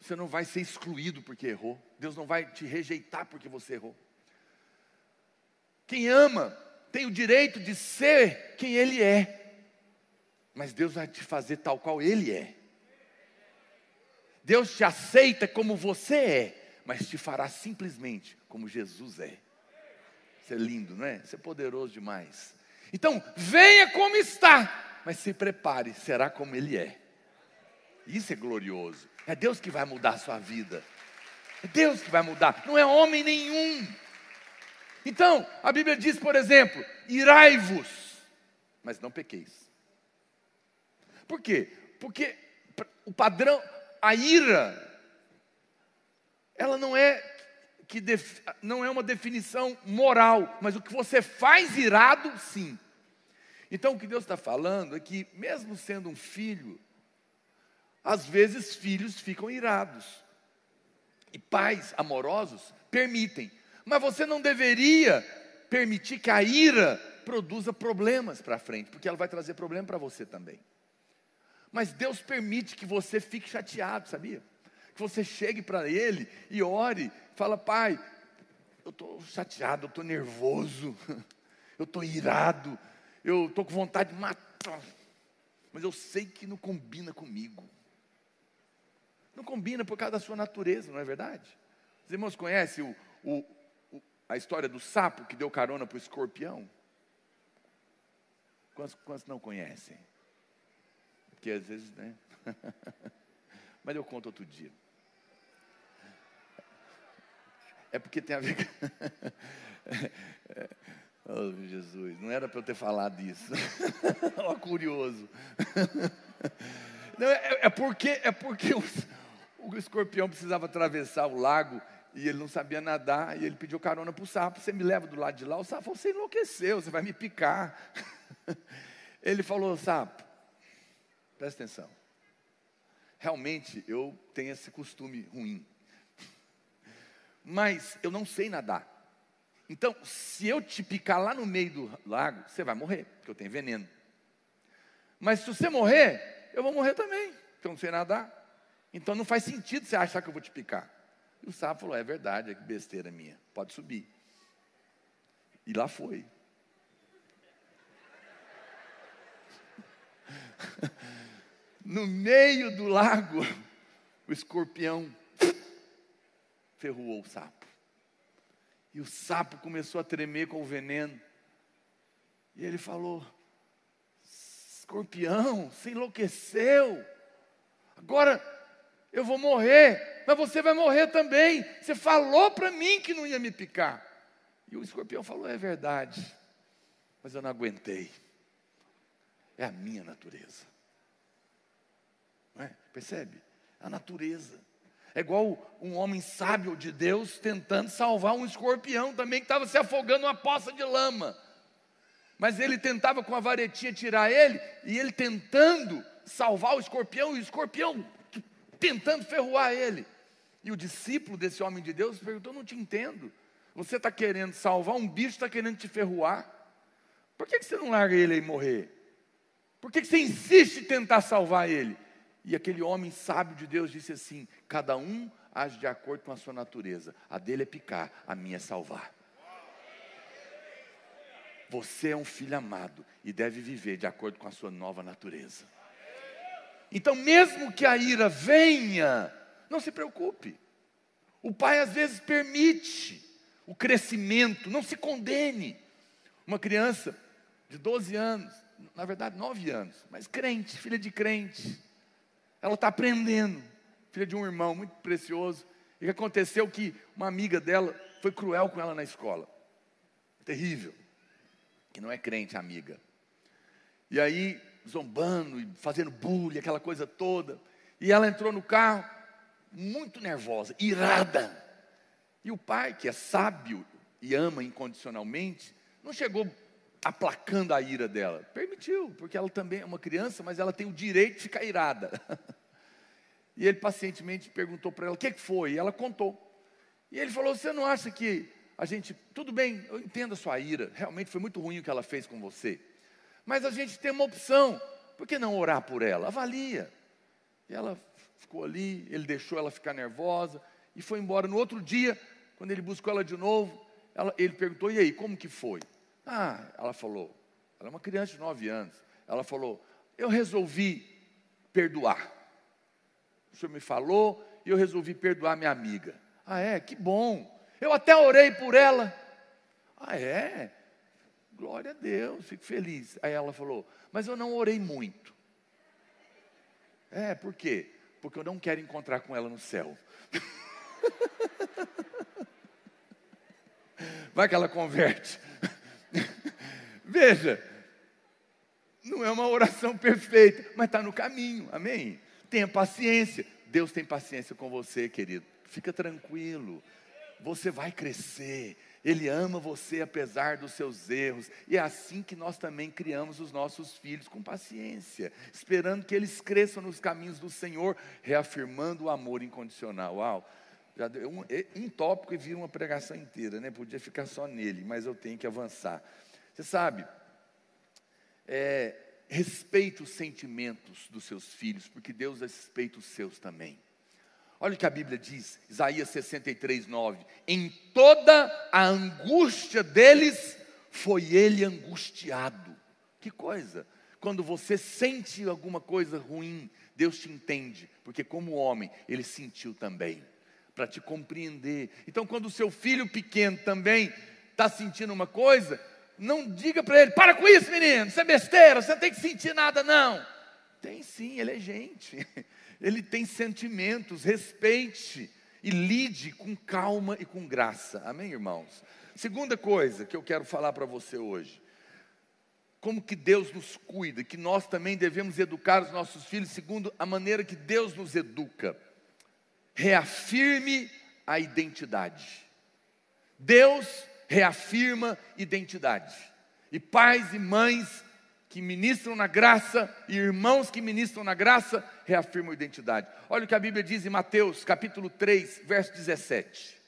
Você não vai ser excluído porque errou. Deus não vai te rejeitar porque você errou. Quem ama tem o direito de ser quem ele é. Mas Deus vai te fazer tal qual ele é. Deus te aceita como você é, mas te fará simplesmente como Jesus é. Isso é lindo, não é? Isso é poderoso demais. Então, venha como está, mas se prepare, será como Ele é. Isso é glorioso. É Deus que vai mudar a sua vida. É Deus que vai mudar, não é homem nenhum. Então, a Bíblia diz, por exemplo, irai-vos, mas não pequeis. Por quê? Porque o padrão, a ira, ela não é que def, não é uma definição moral, mas o que você faz irado, sim. Então o que Deus está falando é que, mesmo sendo um filho, às vezes filhos ficam irados. E pais amorosos permitem. Mas você não deveria permitir que a ira produza problemas para frente, porque ela vai trazer problema para você também. Mas Deus permite que você fique chateado, sabia? Que você chegue para Ele e ore, fala, Pai, eu estou chateado, eu estou nervoso, eu estou irado, eu estou com vontade de matar, mas eu sei que não combina comigo. Não combina por causa da sua natureza, não é verdade? Os irmãos conhecem o, o, o, a história do sapo que deu carona para o escorpião? Quantos, quantos não conhecem? Porque às vezes, né? Mas eu conto outro dia. É porque tem a ver. oh, Jesus, não era para eu ter falado isso. Ó, curioso. Não, é, é, porque, é porque o, o escorpião precisava atravessar o lago e ele não sabia nadar, e ele pediu carona para o sapo, você me leva do lado de lá? O sapo você enlouqueceu, você vai me picar. Ele falou, sapo, Presta atenção. Realmente eu tenho esse costume ruim. Mas eu não sei nadar. Então, se eu te picar lá no meio do lago, você vai morrer, porque eu tenho veneno. Mas se você morrer, eu vou morrer também, porque eu não sei nadar. Então não faz sentido você achar que eu vou te picar. E o sapo falou: é verdade, é que besteira minha, pode subir. E lá foi. no meio do lago, o escorpião ferroou o sapo. E o sapo começou a tremer com o veneno. E ele falou: Escorpião, você enlouqueceu. Agora eu vou morrer, mas você vai morrer também. Você falou para mim que não ia me picar. E o escorpião falou: É verdade, mas eu não aguentei. É a minha natureza. É? Percebe? A natureza. É igual um homem sábio de Deus tentando salvar um escorpião também que estava se afogando numa poça de lama. Mas ele tentava com a varetinha tirar ele, e ele tentando salvar o escorpião, e o escorpião tentando ferroar ele. E o discípulo desse homem de Deus perguntou: Não te entendo. Você está querendo salvar um bicho, está querendo te ferroar. Por que, que você não larga ele aí morrer? Por que, que você insiste em tentar salvar ele? E aquele homem sábio de Deus disse assim: Cada um age de acordo com a sua natureza. A dele é picar, a minha é salvar. Você é um filho amado e deve viver de acordo com a sua nova natureza. Então, mesmo que a ira venha, não se preocupe. O pai às vezes permite o crescimento, não se condene. Uma criança de 12 anos, na verdade 9 anos, mas crente, filha de crente, ela está aprendendo, filha de um irmão muito precioso. E aconteceu que uma amiga dela foi cruel com ela na escola. Terrível. Que não é crente, amiga. E aí, zombando e fazendo bullying, aquela coisa toda. E ela entrou no carro, muito nervosa, irada. E o pai, que é sábio e ama incondicionalmente, não chegou aplacando a ira dela. Permitiu, porque ela também é uma criança, mas ela tem o direito de ficar irada. E ele pacientemente perguntou para ela: o que foi? E ela contou. E ele falou: Você não acha que a gente. Tudo bem, eu entendo a sua ira, realmente foi muito ruim o que ela fez com você. Mas a gente tem uma opção, por que não orar por ela? Avalia. E ela ficou ali, ele deixou ela ficar nervosa e foi embora. No outro dia, quando ele buscou ela de novo, ela, ele perguntou: E aí, como que foi? Ah, ela falou, ela é uma criança de nove anos. Ela falou: Eu resolvi perdoar. O senhor me falou e eu resolvi perdoar minha amiga. Ah, é? Que bom. Eu até orei por ela. Ah, é? Glória a Deus, fico feliz. Aí ela falou: Mas eu não orei muito. É, por quê? Porque eu não quero encontrar com ela no céu. Vai que ela converte. Veja, não é uma oração perfeita, mas está no caminho, amém? Tenha paciência. Deus tem paciência com você, querido. Fica tranquilo. Você vai crescer. Ele ama você apesar dos seus erros. E é assim que nós também criamos os nossos filhos, com paciência, esperando que eles cresçam nos caminhos do Senhor, reafirmando o amor incondicional. Uau! Já deu um, um tópico e vira uma pregação inteira, né? Podia ficar só nele, mas eu tenho que avançar. Você sabe, é, respeite os sentimentos dos seus filhos, porque Deus respeita os seus também. Olha o que a Bíblia diz, Isaías 63, 9: Em toda a angústia deles foi ele angustiado. Que coisa! Quando você sente alguma coisa ruim, Deus te entende, porque como homem, ele sentiu também, para te compreender. Então, quando o seu filho pequeno também está sentindo uma coisa, não diga para ele: para com isso, menino, isso é besteira, você não tem que sentir nada, não. Tem sim, ele é gente, ele tem sentimentos, respeite e lide com calma e com graça, amém, irmãos? Segunda coisa que eu quero falar para você hoje, como que Deus nos cuida, que nós também devemos educar os nossos filhos segundo a maneira que Deus nos educa. Reafirme a identidade. Deus reafirma identidade. E pais e mães que ministram na graça e irmãos que ministram na graça reafirmam identidade. Olha o que a Bíblia diz em Mateus, capítulo 3, verso 17.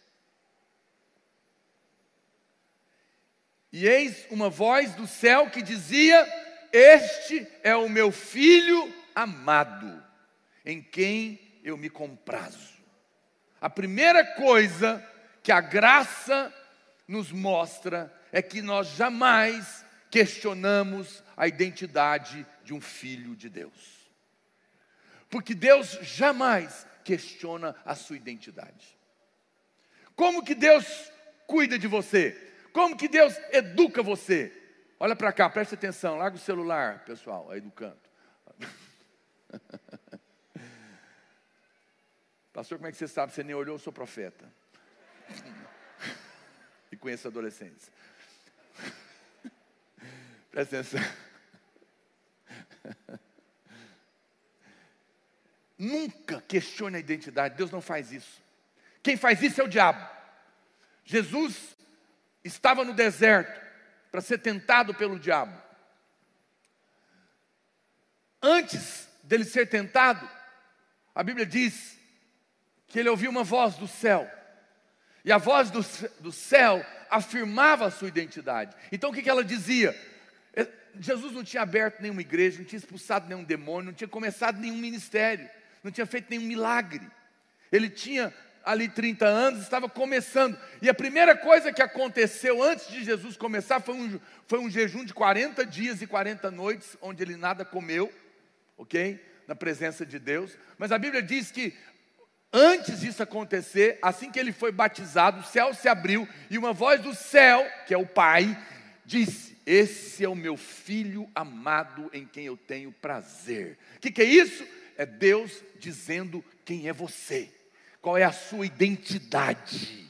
E eis uma voz do céu que dizia: Este é o meu filho amado, em quem eu me comprazo. A primeira coisa que a graça nos mostra é que nós jamais questionamos a identidade de um filho de Deus. Porque Deus jamais questiona a sua identidade. Como que Deus cuida de você? Como que Deus educa você? Olha para cá, preste atenção, larga o celular, pessoal, aí do canto. Pastor, como é que você sabe? Você nem olhou, eu sou profeta e conheço adolescentes. Presta atenção. Nunca questione a identidade, Deus não faz isso. Quem faz isso é o diabo. Jesus estava no deserto para ser tentado pelo diabo. Antes dele ser tentado, a Bíblia diz que ele ouviu uma voz do céu e a voz do, do céu afirmava a sua identidade. Então o que, que ela dizia? É, Jesus não tinha aberto nenhuma igreja, não tinha expulsado nenhum demônio, não tinha começado nenhum ministério, não tinha feito nenhum milagre. Ele tinha ali 30 anos, estava começando. E a primeira coisa que aconteceu antes de Jesus começar foi um, foi um jejum de 40 dias e 40 noites, onde ele nada comeu, ok? Na presença de Deus. Mas a Bíblia diz que Antes disso acontecer, assim que ele foi batizado, o céu se abriu e uma voz do céu, que é o Pai, disse: Esse é o meu filho amado em quem eu tenho prazer. O que, que é isso? É Deus dizendo quem é você, qual é a sua identidade.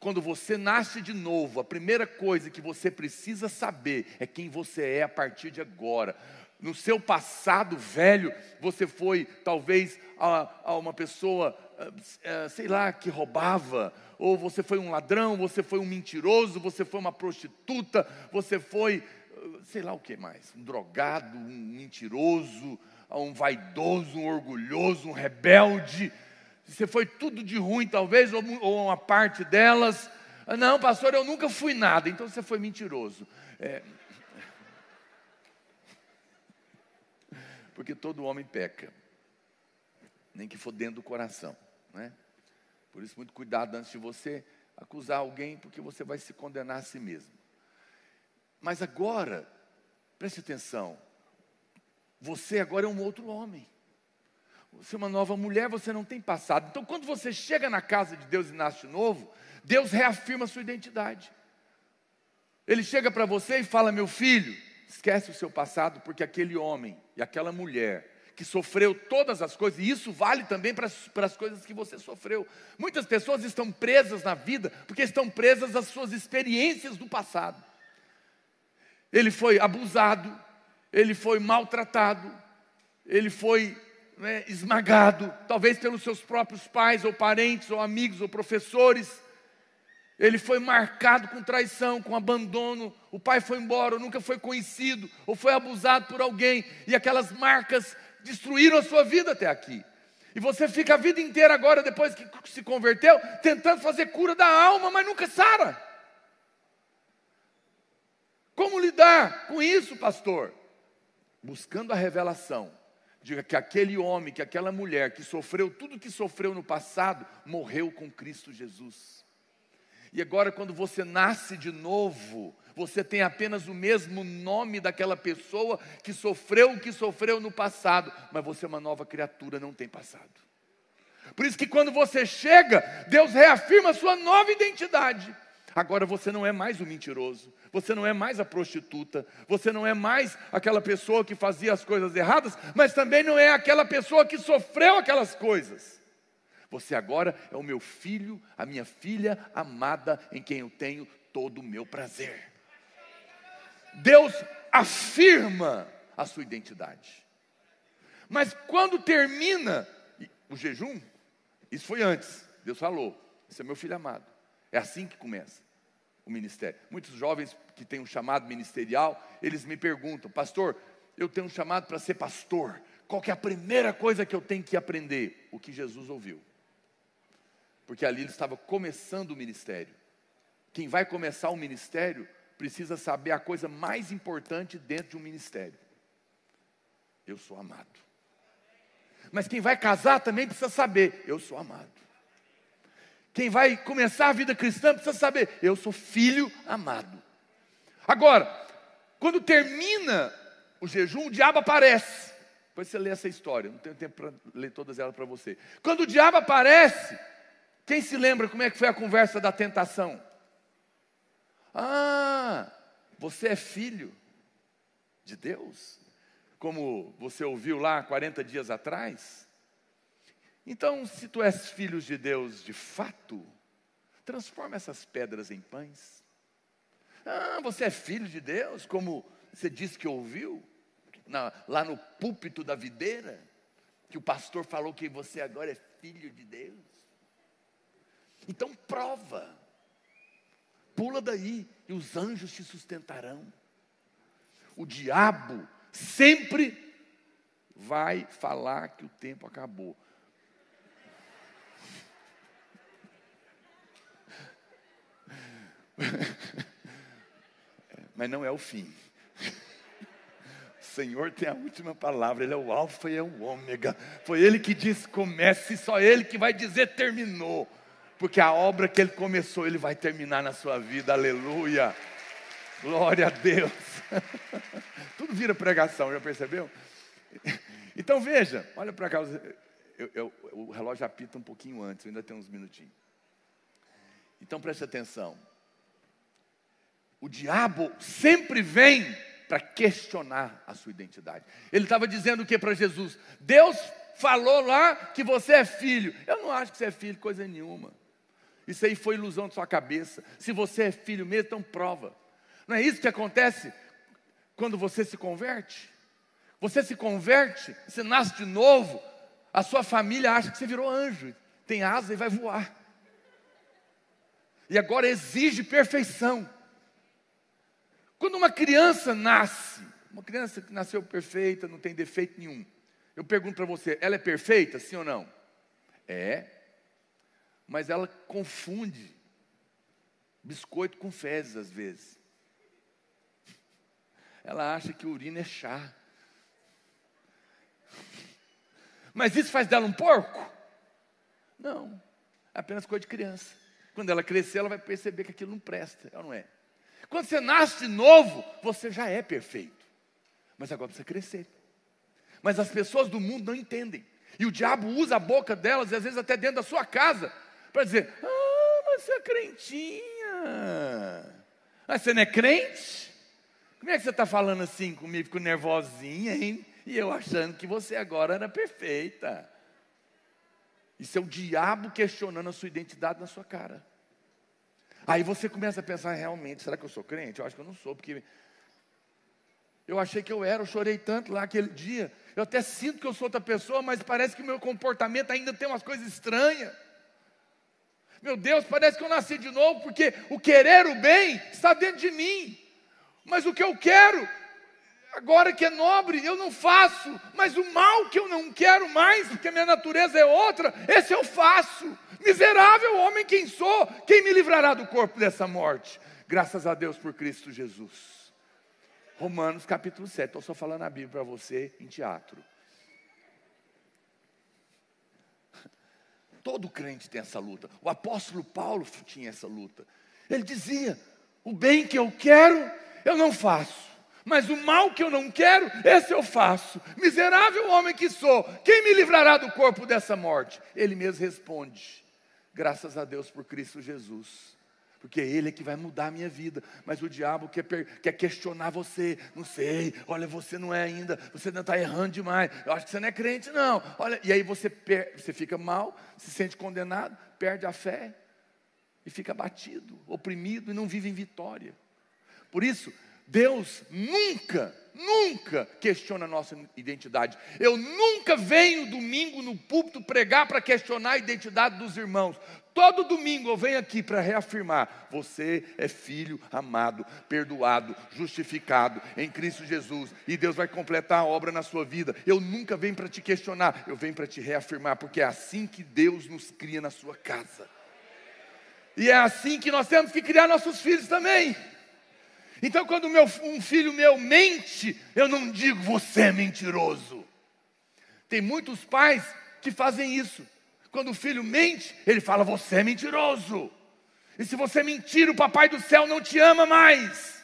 Quando você nasce de novo, a primeira coisa que você precisa saber é quem você é a partir de agora no seu passado velho, você foi talvez a, a uma pessoa, eh, sei lá, que roubava, ou você foi um ladrão, você foi um mentiroso, você foi uma prostituta, você foi, eh, sei lá o que mais, um drogado, um mentiroso, um vaidoso, um orgulhoso, um rebelde. Você foi tudo de ruim, talvez, ou, ou uma parte delas. Não, pastor, eu nunca fui nada, então você foi mentiroso. É, porque todo homem peca, nem que for dentro do coração, né? Por isso, muito cuidado antes de você acusar alguém, porque você vai se condenar a si mesmo. Mas agora, preste atenção, você agora é um outro homem. Você é uma nova mulher, você não tem passado. Então, quando você chega na casa de Deus e nasce novo, Deus reafirma a sua identidade. Ele chega para você e fala: Meu filho, esquece o seu passado, porque aquele homem e aquela mulher que sofreu todas as coisas, e isso vale também para as, para as coisas que você sofreu. Muitas pessoas estão presas na vida porque estão presas às suas experiências do passado. Ele foi abusado, ele foi maltratado, ele foi né, esmagado, talvez pelos seus próprios pais, ou parentes, ou amigos, ou professores. Ele foi marcado com traição, com abandono. O pai foi embora, ou nunca foi conhecido, ou foi abusado por alguém, e aquelas marcas destruíram a sua vida até aqui. E você fica a vida inteira agora, depois que se converteu, tentando fazer cura da alma, mas nunca sara. Como lidar com isso, pastor? Buscando a revelação Diga que aquele homem, que aquela mulher que sofreu tudo que sofreu no passado, morreu com Cristo Jesus. E agora, quando você nasce de novo, você tem apenas o mesmo nome daquela pessoa que sofreu o que sofreu no passado, mas você é uma nova criatura, não tem passado. Por isso que quando você chega, Deus reafirma a sua nova identidade. Agora você não é mais o mentiroso, você não é mais a prostituta, você não é mais aquela pessoa que fazia as coisas erradas, mas também não é aquela pessoa que sofreu aquelas coisas. Você agora é o meu filho, a minha filha amada, em quem eu tenho todo o meu prazer. Deus afirma a sua identidade. Mas quando termina o jejum, isso foi antes, Deus falou: Esse é meu filho amado. É assim que começa o ministério. Muitos jovens que têm um chamado ministerial, eles me perguntam, pastor, eu tenho um chamado para ser pastor. Qual é a primeira coisa que eu tenho que aprender? O que Jesus ouviu. Porque ali ele estava começando o ministério. Quem vai começar o ministério precisa saber a coisa mais importante dentro de um ministério. Eu sou amado. Mas quem vai casar também precisa saber, eu sou amado. Quem vai começar a vida cristã precisa saber: eu sou filho amado. Agora, quando termina o jejum, o diabo aparece. Depois você lê essa história, não tenho tempo para ler todas elas para você. Quando o diabo aparece, quem se lembra como é que foi a conversa da tentação? Ah, você é filho de Deus, como você ouviu lá 40 dias atrás. Então, se tu és filho de Deus de fato, transforma essas pedras em pães. Ah, você é filho de Deus, como você disse que ouviu, na, lá no púlpito da videira, que o pastor falou que você agora é filho de Deus. Então, prova, pula daí, e os anjos te sustentarão. O diabo sempre vai falar que o tempo acabou. Mas não é o fim. O Senhor tem a última palavra, Ele é o Alfa e é o Ômega. Foi Ele que disse comece, e só Ele que vai dizer terminou. Porque a obra que Ele começou, Ele vai terminar na sua vida, aleluia. Glória a Deus. Tudo vira pregação, já percebeu? Então veja, olha para cá, eu, eu, o relógio apita um pouquinho antes, ainda tem uns minutinhos. Então preste atenção o diabo sempre vem para questionar a sua identidade. Ele estava dizendo o que para Jesus? Deus falou lá que você é filho. Eu não acho que você é filho, coisa nenhuma. Isso aí foi ilusão de sua cabeça. Se você é filho mesmo, então prova. Não é isso que acontece quando você se converte? Você se converte, você nasce de novo, a sua família acha que você virou anjo, tem asa e vai voar. E agora exige perfeição. Quando uma criança nasce, uma criança que nasceu perfeita, não tem defeito nenhum, eu pergunto para você, ela é perfeita, sim ou não? É, mas ela confunde biscoito com fezes às vezes. Ela acha que urina é chá. Mas isso faz dela um porco? Não, é apenas coisa de criança. Quando ela crescer, ela vai perceber que aquilo não presta, ela não é. Quando você nasce novo, você já é perfeito. Mas agora precisa crescer. Mas as pessoas do mundo não entendem. E o diabo usa a boca delas, e às vezes até dentro da sua casa, para dizer: Ah, mas você é crentinha. Mas você não é crente? Como é que você está falando assim comigo, com nervosinha, hein? E eu achando que você agora era perfeita. Isso é o diabo questionando a sua identidade na sua cara. Aí você começa a pensar, realmente, será que eu sou crente? Eu acho que eu não sou, porque eu achei que eu era, eu chorei tanto lá aquele dia. Eu até sinto que eu sou outra pessoa, mas parece que o meu comportamento ainda tem umas coisas estranhas. Meu Deus, parece que eu nasci de novo, porque o querer o bem está dentro de mim. Mas o que eu quero, agora que é nobre, eu não faço. Mas o mal que eu não quero mais, porque a minha natureza é outra, esse eu faço. Miserável homem quem sou, quem me livrará do corpo dessa morte? Graças a Deus por Cristo Jesus. Romanos capítulo 7, estou só falando a Bíblia para você em teatro. Todo crente tem essa luta. O apóstolo Paulo tinha essa luta. Ele dizia: o bem que eu quero, eu não faço. Mas o mal que eu não quero, esse eu faço. Miserável homem que sou, quem me livrará do corpo dessa morte? Ele mesmo responde: graças a Deus por Cristo Jesus porque é Ele é que vai mudar a minha vida. Mas o diabo quer, quer questionar você. Não sei, olha, você não é ainda, você ainda está errando demais. Eu acho que você não é crente, não. Olha, e aí você, per, você fica mal, se sente condenado, perde a fé e fica abatido, oprimido e não vive em vitória. Por isso, Deus nunca, nunca questiona a nossa identidade. Eu nunca venho domingo no púlpito pregar para questionar a identidade dos irmãos. Todo domingo eu venho aqui para reafirmar: você é filho amado, perdoado, justificado em Cristo Jesus, e Deus vai completar a obra na sua vida. Eu nunca venho para te questionar, eu venho para te reafirmar, porque é assim que Deus nos cria na sua casa. E é assim que nós temos que criar nossos filhos também. Então, quando meu, um filho meu mente, eu não digo você é mentiroso. Tem muitos pais que fazem isso. Quando o filho mente, ele fala: Você é mentiroso. E se você mentir, o papai do céu não te ama mais.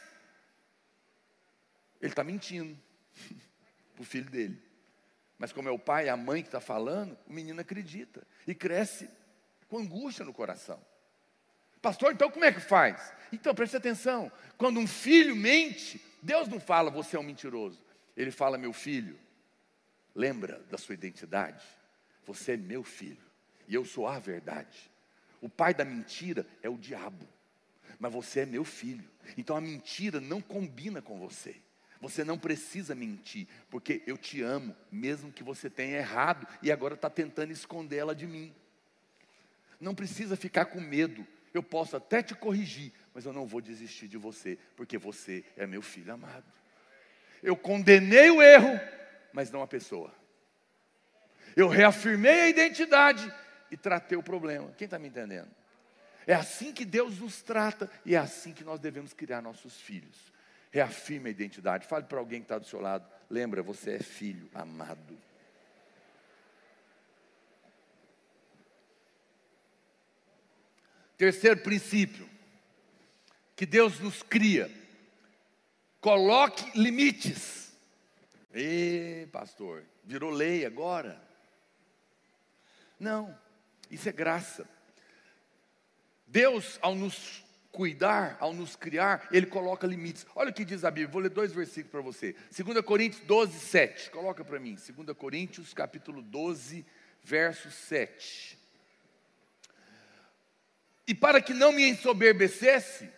Ele está mentindo para o filho dele. Mas como é o pai e a mãe que está falando, o menino acredita e cresce com angústia no coração. Pastor, então como é que faz? Então preste atenção: quando um filho mente, Deus não fala você é um mentiroso. Ele fala, meu filho, lembra da sua identidade. Você é meu filho e eu sou a verdade. O pai da mentira é o diabo, mas você é meu filho, então a mentira não combina com você. Você não precisa mentir, porque eu te amo, mesmo que você tenha errado e agora está tentando esconder ela de mim. Não precisa ficar com medo, eu posso até te corrigir, mas eu não vou desistir de você, porque você é meu filho amado. Eu condenei o erro, mas não a pessoa. Eu reafirmei a identidade, e tratei o problema. Quem está me entendendo? É assim que Deus nos trata e é assim que nós devemos criar nossos filhos. Reafirme a identidade. Fale para alguém que está do seu lado. Lembra, você é filho amado. Terceiro princípio, que Deus nos cria. Coloque limites. Ê, pastor, virou lei agora? Não. Isso é graça. Deus, ao nos cuidar, ao nos criar, Ele coloca limites. Olha o que diz a Bíblia, vou ler dois versículos para você. 2 Coríntios 12, 7. Coloca para mim. 2 Coríntios, capítulo 12, verso 7. E para que não me ensoberbecesse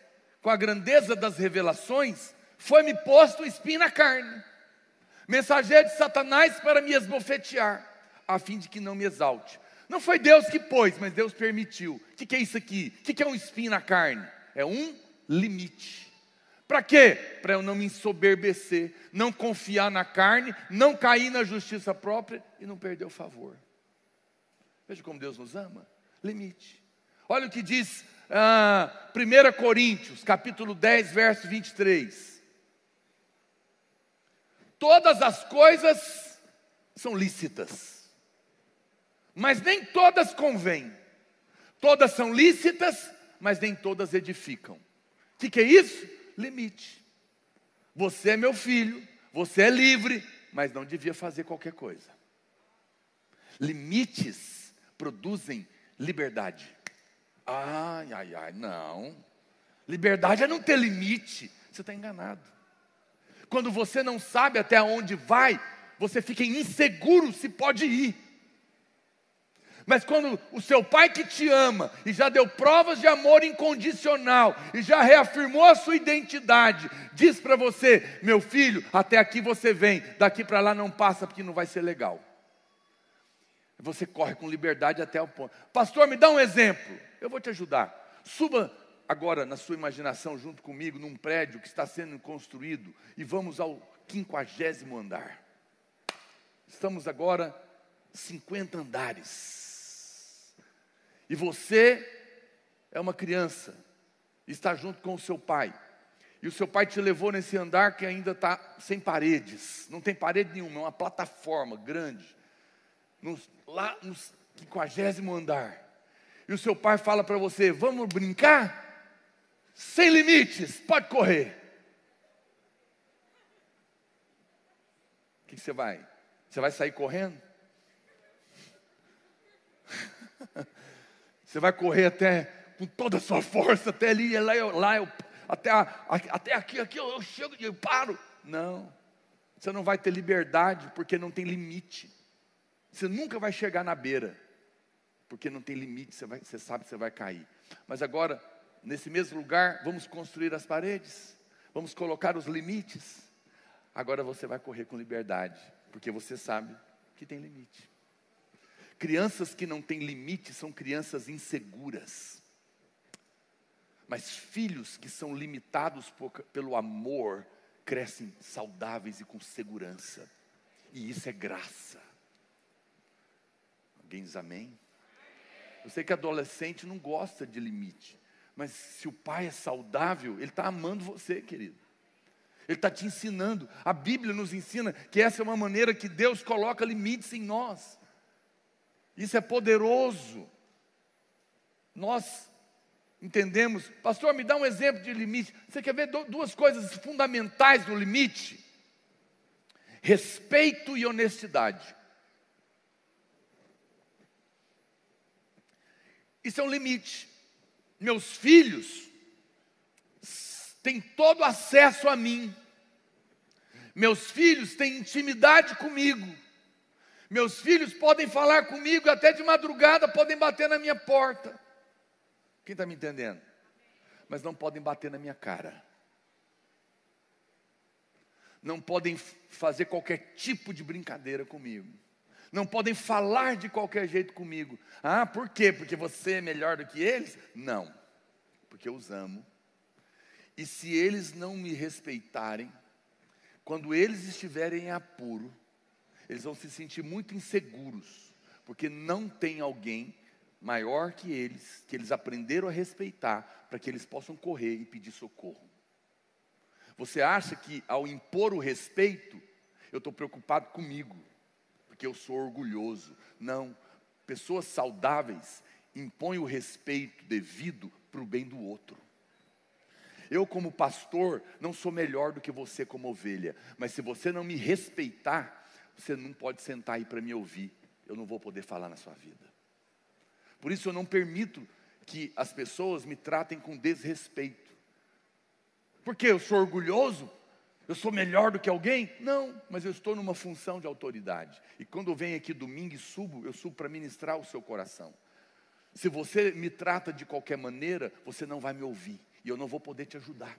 com a grandeza das revelações, foi-me posto espinho na carne, mensageiro de Satanás para me esbofetear, a fim de que não me exalte. Não foi Deus que pôs, mas Deus permitiu. O que, que é isso aqui? O que, que é um espinho na carne? É um limite. Para quê? Para eu não me ensoberbecer, não confiar na carne, não cair na justiça própria e não perder o favor. Veja como Deus nos ama. Limite. Olha o que diz ah, 1 Coríntios, capítulo 10, verso 23. Todas as coisas são lícitas mas nem todas convêm. Todas são lícitas, mas nem todas edificam. O que, que é isso? Limite. Você é meu filho, você é livre, mas não devia fazer qualquer coisa. Limites produzem liberdade. Ai, ai, ai, não. Liberdade é não ter limite. Você está enganado. Quando você não sabe até onde vai, você fica inseguro se pode ir. Mas quando o seu pai que te ama e já deu provas de amor incondicional e já reafirmou a sua identidade, diz para você: meu filho, até aqui você vem, daqui para lá não passa porque não vai ser legal. Você corre com liberdade até o ponto. Pastor, me dá um exemplo. Eu vou te ajudar. Suba agora na sua imaginação junto comigo num prédio que está sendo construído e vamos ao quinquagésimo andar. Estamos agora 50 andares. E você é uma criança, está junto com o seu pai. E o seu pai te levou nesse andar que ainda está sem paredes, não tem parede nenhuma, é uma plataforma grande, lá no 50 andar. E o seu pai fala para você: vamos brincar? Sem limites, pode correr. O que você vai? Você vai sair correndo? Você vai correr até com toda a sua força, até ali, lá, eu, lá eu, até, a, até aqui, aqui eu chego e eu paro. Não, você não vai ter liberdade porque não tem limite. Você nunca vai chegar na beira, porque não tem limite, você, vai, você sabe que você vai cair. Mas agora, nesse mesmo lugar, vamos construir as paredes, vamos colocar os limites. Agora você vai correr com liberdade, porque você sabe que tem limite. Crianças que não têm limite são crianças inseguras. Mas filhos que são limitados por, pelo amor crescem saudáveis e com segurança. E isso é graça. Alguém diz amém? Eu sei que adolescente não gosta de limite, mas se o pai é saudável, ele está amando você, querido. Ele está te ensinando. A Bíblia nos ensina que essa é uma maneira que Deus coloca limites em nós. Isso é poderoso. Nós entendemos, pastor, me dá um exemplo de limite. Você quer ver duas coisas fundamentais do limite? Respeito e honestidade. Isso é um limite. Meus filhos têm todo acesso a mim. Meus filhos têm intimidade comigo. Meus filhos podem falar comigo até de madrugada, podem bater na minha porta. Quem está me entendendo? Mas não podem bater na minha cara. Não podem fazer qualquer tipo de brincadeira comigo. Não podem falar de qualquer jeito comigo. Ah, por quê? Porque você é melhor do que eles? Não, porque eu os amo. E se eles não me respeitarem, quando eles estiverem em apuro, eles vão se sentir muito inseguros, porque não tem alguém maior que eles, que eles aprenderam a respeitar, para que eles possam correr e pedir socorro. Você acha que ao impor o respeito, eu estou preocupado comigo, porque eu sou orgulhoso. Não, pessoas saudáveis impõem o respeito devido para o bem do outro. Eu, como pastor, não sou melhor do que você, como ovelha, mas se você não me respeitar, você não pode sentar aí para me ouvir, eu não vou poder falar na sua vida. Por isso eu não permito que as pessoas me tratem com desrespeito. Porque eu sou orgulhoso? Eu sou melhor do que alguém? Não, mas eu estou numa função de autoridade. E quando eu venho aqui domingo e subo, eu subo para ministrar o seu coração. Se você me trata de qualquer maneira, você não vai me ouvir e eu não vou poder te ajudar.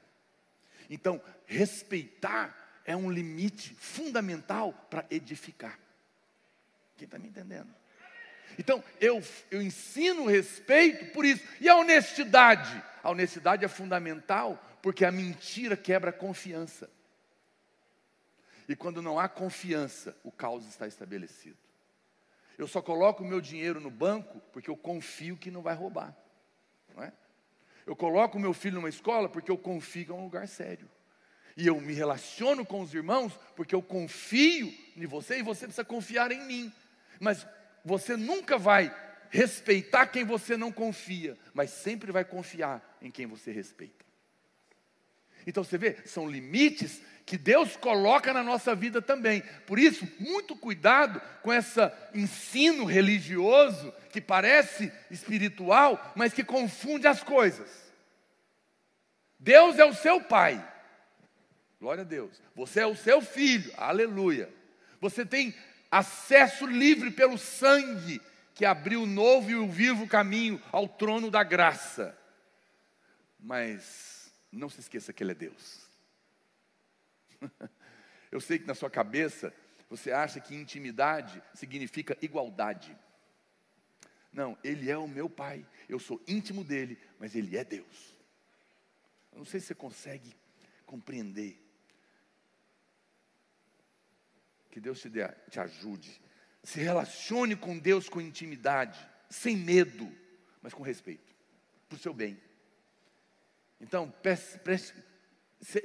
Então, respeitar é um limite fundamental para edificar. Quem está me entendendo? Então, eu, eu ensino respeito por isso. E a honestidade? A honestidade é fundamental porque a mentira quebra a confiança. E quando não há confiança, o caos está estabelecido. Eu só coloco o meu dinheiro no banco porque eu confio que não vai roubar. Não é? Eu coloco o meu filho numa escola porque eu confio que é um lugar sério. E eu me relaciono com os irmãos porque eu confio em você e você precisa confiar em mim. Mas você nunca vai respeitar quem você não confia, mas sempre vai confiar em quem você respeita. Então você vê, são limites que Deus coloca na nossa vida também. Por isso, muito cuidado com esse ensino religioso que parece espiritual, mas que confunde as coisas. Deus é o seu pai. Glória a Deus. Você é o seu filho, aleluia. Você tem acesso livre pelo sangue que abriu o novo e o vivo caminho ao trono da graça. Mas não se esqueça que Ele é Deus. Eu sei que na sua cabeça você acha que intimidade significa igualdade. Não, Ele é o meu Pai, eu sou íntimo dele, mas Ele é Deus. Eu não sei se você consegue compreender. Que Deus te, dê, te ajude. Se relacione com Deus com intimidade, sem medo, mas com respeito, para o seu bem. Então, preste, preste,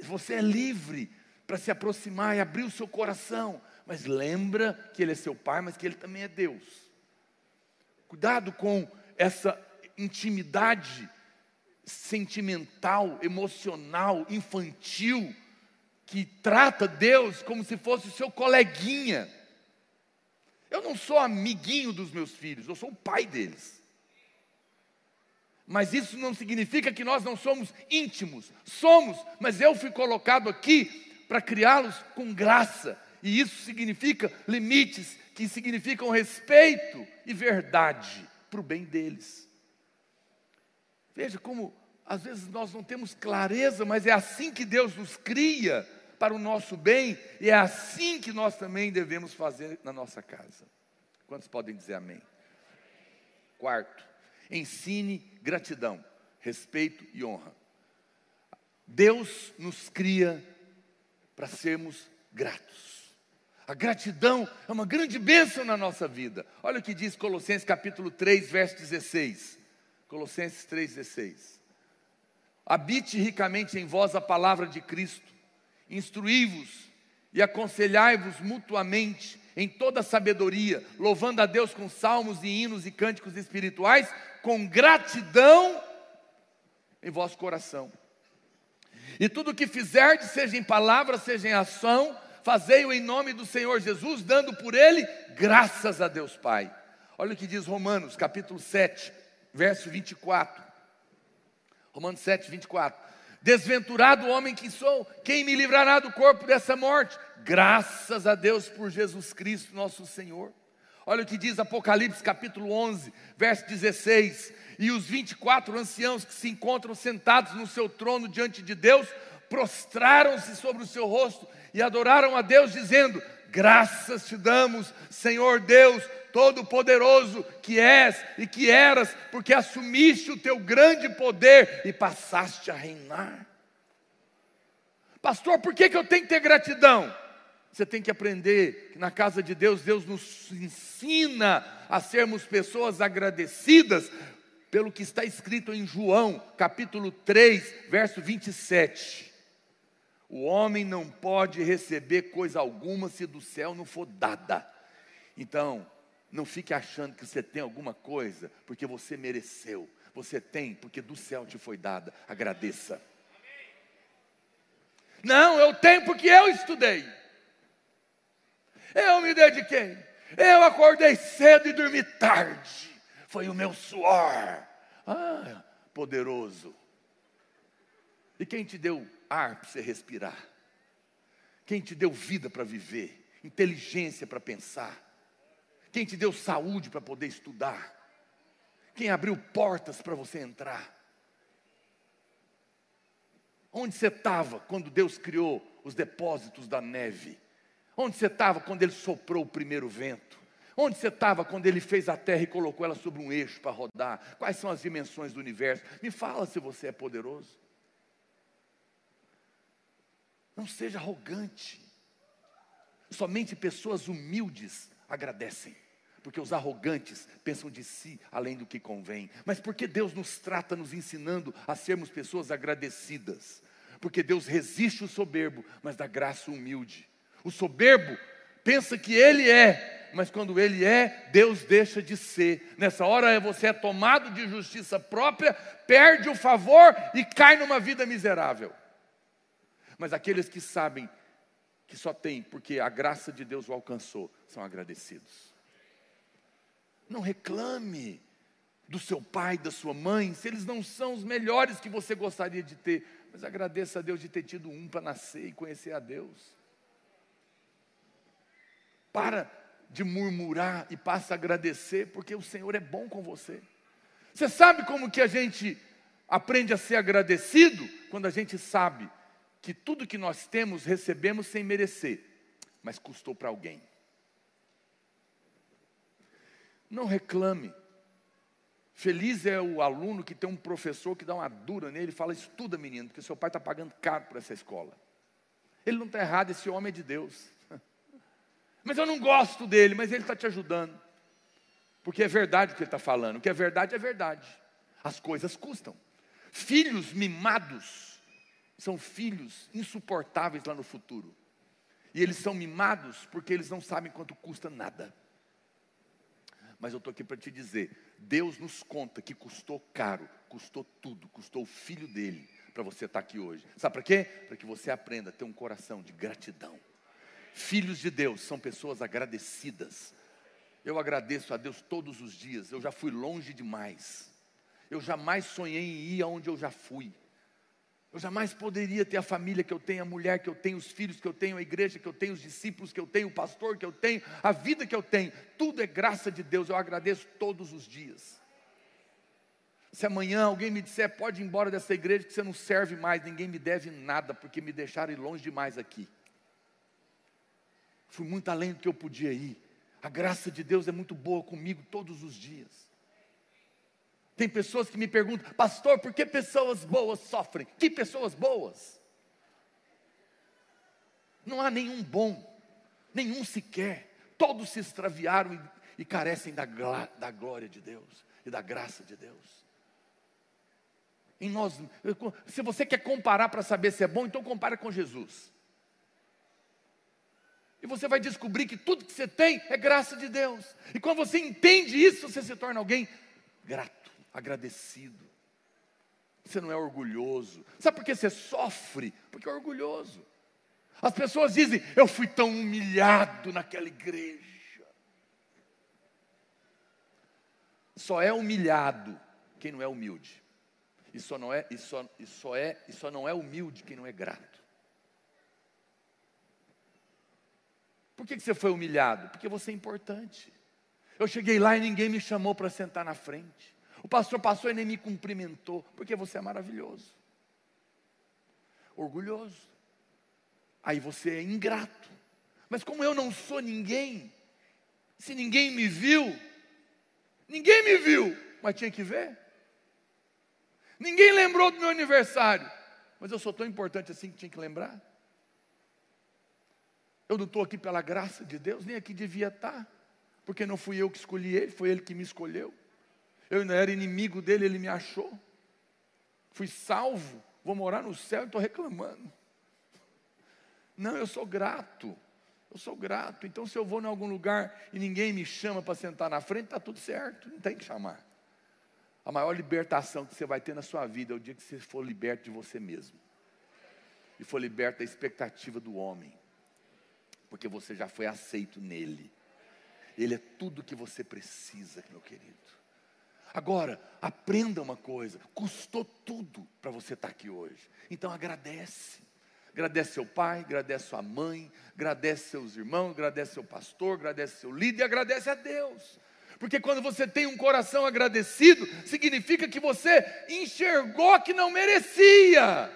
você é livre para se aproximar e abrir o seu coração, mas lembra que Ele é seu Pai, mas que Ele também é Deus. Cuidado com essa intimidade sentimental, emocional, infantil, que trata Deus como se fosse seu coleguinha. Eu não sou amiguinho dos meus filhos, eu sou o pai deles. Mas isso não significa que nós não somos íntimos. Somos, mas eu fui colocado aqui para criá-los com graça. E isso significa limites, que significam respeito e verdade para o bem deles. Veja como às vezes nós não temos clareza, mas é assim que Deus nos cria para o nosso bem, e é assim que nós também devemos fazer na nossa casa. Quantos podem dizer amém? Quarto, ensine gratidão, respeito e honra. Deus nos cria para sermos gratos. A gratidão é uma grande bênção na nossa vida. Olha o que diz Colossenses capítulo 3, verso 16. Colossenses 3, 16. Habite ricamente em vós a palavra de Cristo, instruí-vos e aconselhai-vos mutuamente em toda sabedoria, louvando a Deus com salmos e hinos e cânticos espirituais, com gratidão em vosso coração. E tudo o que fizerdes, seja em palavra, seja em ação, fazei-o em nome do Senhor Jesus, dando por ele graças a Deus Pai. Olha o que diz Romanos, capítulo 7, verso 24. Romanos 7, 24. Desventurado homem que sou, quem me livrará do corpo dessa morte? Graças a Deus por Jesus Cristo, nosso Senhor. Olha o que diz Apocalipse capítulo 11, verso 16. E os 24 anciãos que se encontram sentados no seu trono diante de Deus, prostraram-se sobre o seu rosto e adoraram a Deus, dizendo: Graças te damos, Senhor Deus, Todo-Poderoso que és e que eras, porque assumiste o teu grande poder e passaste a reinar. Pastor, por que, que eu tenho que ter gratidão? Você tem que aprender que na casa de Deus, Deus nos ensina a sermos pessoas agradecidas pelo que está escrito em João, capítulo 3, verso 27. O homem não pode receber coisa alguma se do céu não for dada. Então, não fique achando que você tem alguma coisa porque você mereceu. Você tem porque do céu te foi dada. Agradeça. Não, eu tenho porque eu estudei. Eu me dediquei. Eu acordei cedo e dormi tarde. Foi o meu suor. Ah, poderoso. E quem te deu ar para você respirar? Quem te deu vida para viver? Inteligência para pensar? Quem te deu saúde para poder estudar? Quem abriu portas para você entrar? Onde você estava quando Deus criou os depósitos da neve? Onde você estava quando Ele soprou o primeiro vento? Onde você estava quando Ele fez a terra e colocou ela sobre um eixo para rodar? Quais são as dimensões do universo? Me fala se você é poderoso. Não seja arrogante. Somente pessoas humildes agradecem. Porque os arrogantes pensam de si além do que convém. Mas porque Deus nos trata nos ensinando a sermos pessoas agradecidas? Porque Deus resiste o soberbo, mas dá graça humilde. O soberbo pensa que ele é, mas quando ele é, Deus deixa de ser. Nessa hora você é tomado de justiça própria, perde o favor e cai numa vida miserável. Mas aqueles que sabem que só tem porque a graça de Deus o alcançou, são agradecidos. Não reclame do seu pai, da sua mãe, se eles não são os melhores que você gostaria de ter, mas agradeça a Deus de ter tido um para nascer e conhecer a Deus. Para de murmurar e passa a agradecer, porque o Senhor é bom com você. Você sabe como que a gente aprende a ser agradecido? Quando a gente sabe que tudo que nós temos recebemos sem merecer, mas custou para alguém. Não reclame. Feliz é o aluno que tem um professor que dá uma dura nele e fala: estuda, menino, porque seu pai está pagando caro por essa escola. Ele não está errado, esse homem é de Deus. Mas eu não gosto dele, mas ele está te ajudando. Porque é verdade o que ele está falando. O que é verdade é verdade. As coisas custam. Filhos mimados são filhos insuportáveis lá no futuro. E eles são mimados porque eles não sabem quanto custa nada. Mas eu estou aqui para te dizer: Deus nos conta que custou caro, custou tudo, custou o filho dele para você estar tá aqui hoje. Sabe para quê? Para que você aprenda a ter um coração de gratidão. Filhos de Deus são pessoas agradecidas. Eu agradeço a Deus todos os dias. Eu já fui longe demais. Eu jamais sonhei em ir aonde eu já fui. Eu jamais poderia ter a família que eu tenho, a mulher que eu tenho, os filhos que eu tenho, a igreja que eu tenho, os discípulos que eu tenho, o pastor que eu tenho, a vida que eu tenho. Tudo é graça de Deus. Eu agradeço todos os dias. Se amanhã alguém me disser, pode ir embora dessa igreja que você não serve mais, ninguém me deve nada, porque me deixaram ir longe demais aqui. Fui muito além do que eu podia ir. A graça de Deus é muito boa comigo todos os dias. Tem pessoas que me perguntam, pastor, por que pessoas boas sofrem? Que pessoas boas? Não há nenhum bom, nenhum sequer. Todos se extraviaram e, e carecem da, da glória de Deus e da graça de Deus. Em nós, se você quer comparar para saber se é bom, então compara com Jesus. E você vai descobrir que tudo que você tem é graça de Deus. E quando você entende isso, você se torna alguém grato, agradecido. Você não é orgulhoso. Sabe por que você sofre? Porque é orgulhoso. As pessoas dizem: Eu fui tão humilhado naquela igreja. Só é humilhado quem não é humilde. E só não é, e só, e só é, e só não é humilde quem não é grato. Por que você foi humilhado? Porque você é importante. Eu cheguei lá e ninguém me chamou para sentar na frente. O pastor passou e nem me cumprimentou, porque você é maravilhoso. Orgulhoso. Aí você é ingrato. Mas como eu não sou ninguém, se ninguém me viu, ninguém me viu, mas tinha que ver. Ninguém lembrou do meu aniversário, mas eu sou tão importante assim que tinha que lembrar. Eu não estou aqui pela graça de Deus, nem aqui devia estar, porque não fui eu que escolhi ele, foi ele que me escolheu. Eu não era inimigo dele, ele me achou. Fui salvo, vou morar no céu e estou reclamando. Não, eu sou grato. Eu sou grato. Então, se eu vou em algum lugar e ninguém me chama para sentar na frente, está tudo certo, não tem que chamar. A maior libertação que você vai ter na sua vida é o dia que você for liberto de você mesmo. E for liberto da expectativa do homem porque você já foi aceito nele. Ele é tudo que você precisa, meu querido. Agora, aprenda uma coisa: custou tudo para você estar tá aqui hoje. Então agradece. Agradece seu pai, agradece sua mãe, agradece seus irmãos, agradece seu pastor, agradece seu líder e agradece a Deus. Porque quando você tem um coração agradecido, significa que você enxergou que não merecia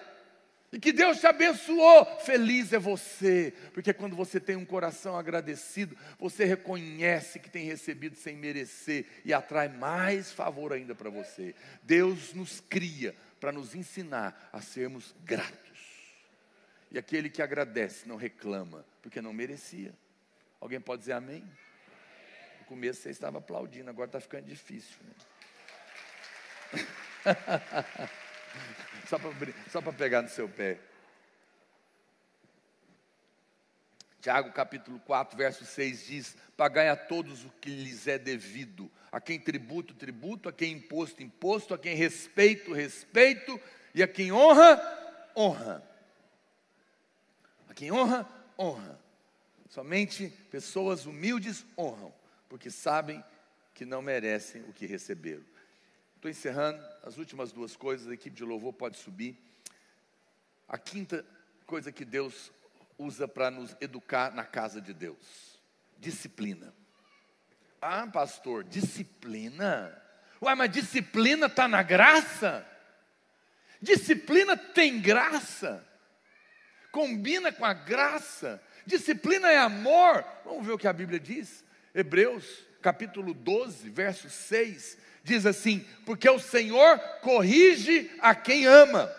e que Deus te abençoou. Feliz é você, porque quando você tem um coração agradecido, você reconhece que tem recebido sem merecer e atrai mais favor ainda para você. Deus nos cria para nos ensinar a sermos gratos. E aquele que agradece não reclama, porque não merecia. Alguém pode dizer amém? No começo você estava aplaudindo, agora está ficando difícil. Né? Só para pegar no seu pé. Tiago capítulo 4, verso 6 diz: Pagai a todos o que lhes é devido, a quem tributo, tributo, a quem imposto, imposto, a quem respeito, respeito, e a quem honra, honra. A quem honra, honra. Somente pessoas humildes honram, porque sabem que não merecem o que receberam. Estou encerrando as últimas duas coisas, a equipe de louvor pode subir. A quinta coisa que Deus usa para nos educar na casa de Deus. disciplina. Ah, pastor, disciplina? Ué, mas disciplina está na graça? Disciplina tem graça, combina com a graça. Disciplina é amor. Vamos ver o que a Bíblia diz. Hebreus, capítulo 12, verso 6, diz assim: Porque o Senhor corrige a quem ama,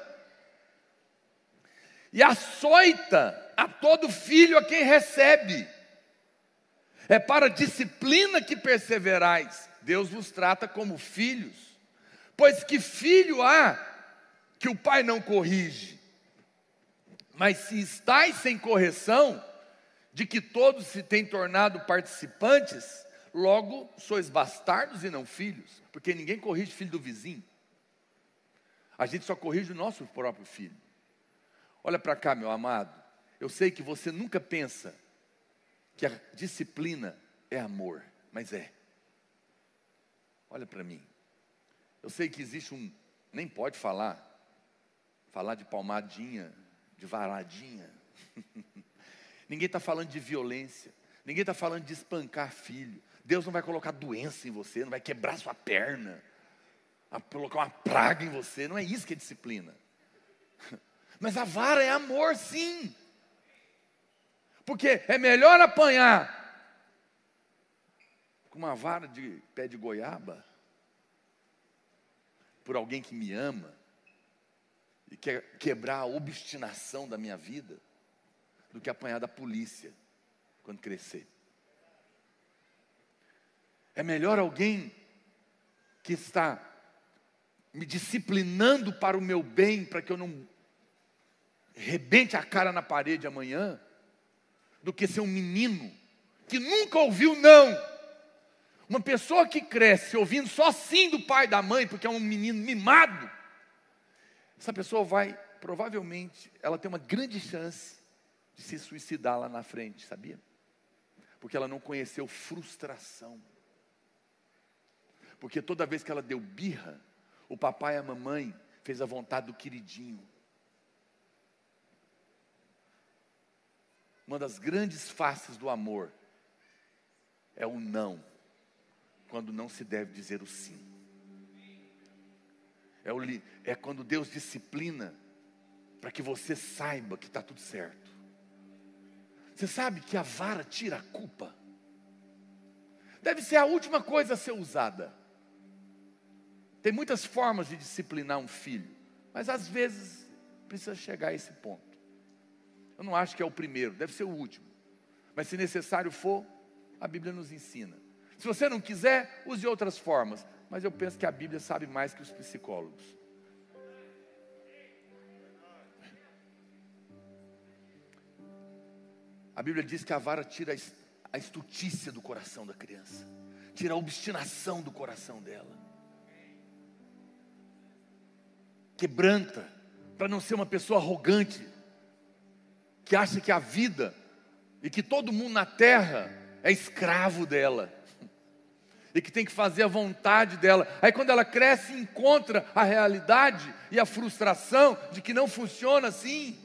e açoita a todo filho a quem recebe. É para disciplina que perseverais. Deus vos trata como filhos. Pois que filho há que o pai não corrige? Mas se estáis sem correção, de que todos se têm tornado participantes, logo sois bastardos e não filhos, porque ninguém corrige filho do vizinho. A gente só corrige o nosso próprio filho. Olha para cá, meu amado. Eu sei que você nunca pensa que a disciplina é amor, mas é. Olha para mim. Eu sei que existe um, nem pode falar, falar de palmadinha, de varadinha. Ninguém está falando de violência. Ninguém está falando de espancar filho. Deus não vai colocar doença em você, não vai quebrar sua perna, colocar uma praga em você. Não é isso que é disciplina. Mas a vara é amor, sim. Porque é melhor apanhar com uma vara de pé de goiaba por alguém que me ama e quer quebrar a obstinação da minha vida do que apanhar da polícia quando crescer. É melhor alguém que está me disciplinando para o meu bem, para que eu não rebente a cara na parede amanhã, do que ser um menino que nunca ouviu não. Uma pessoa que cresce ouvindo só sim do pai e da mãe, porque é um menino mimado, essa pessoa vai, provavelmente, ela tem uma grande chance de se suicidar lá na frente, sabia? Porque ela não conheceu frustração. Porque toda vez que ela deu birra, o papai e a mamãe fez a vontade do queridinho. Uma das grandes faces do amor é o não, quando não se deve dizer o sim. É, o, é quando Deus disciplina para que você saiba que está tudo certo. Você sabe que a vara tira a culpa. Deve ser a última coisa a ser usada. Tem muitas formas de disciplinar um filho, mas às vezes precisa chegar a esse ponto. Eu não acho que é o primeiro, deve ser o último. Mas se necessário for, a Bíblia nos ensina. Se você não quiser, use outras formas. Mas eu penso que a Bíblia sabe mais que os psicólogos. A Bíblia diz que a vara tira a estutícia do coração da criança, tira a obstinação do coração dela, quebranta, para não ser uma pessoa arrogante, que acha que a vida e que todo mundo na terra é escravo dela e que tem que fazer a vontade dela. Aí quando ela cresce, encontra a realidade e a frustração de que não funciona assim,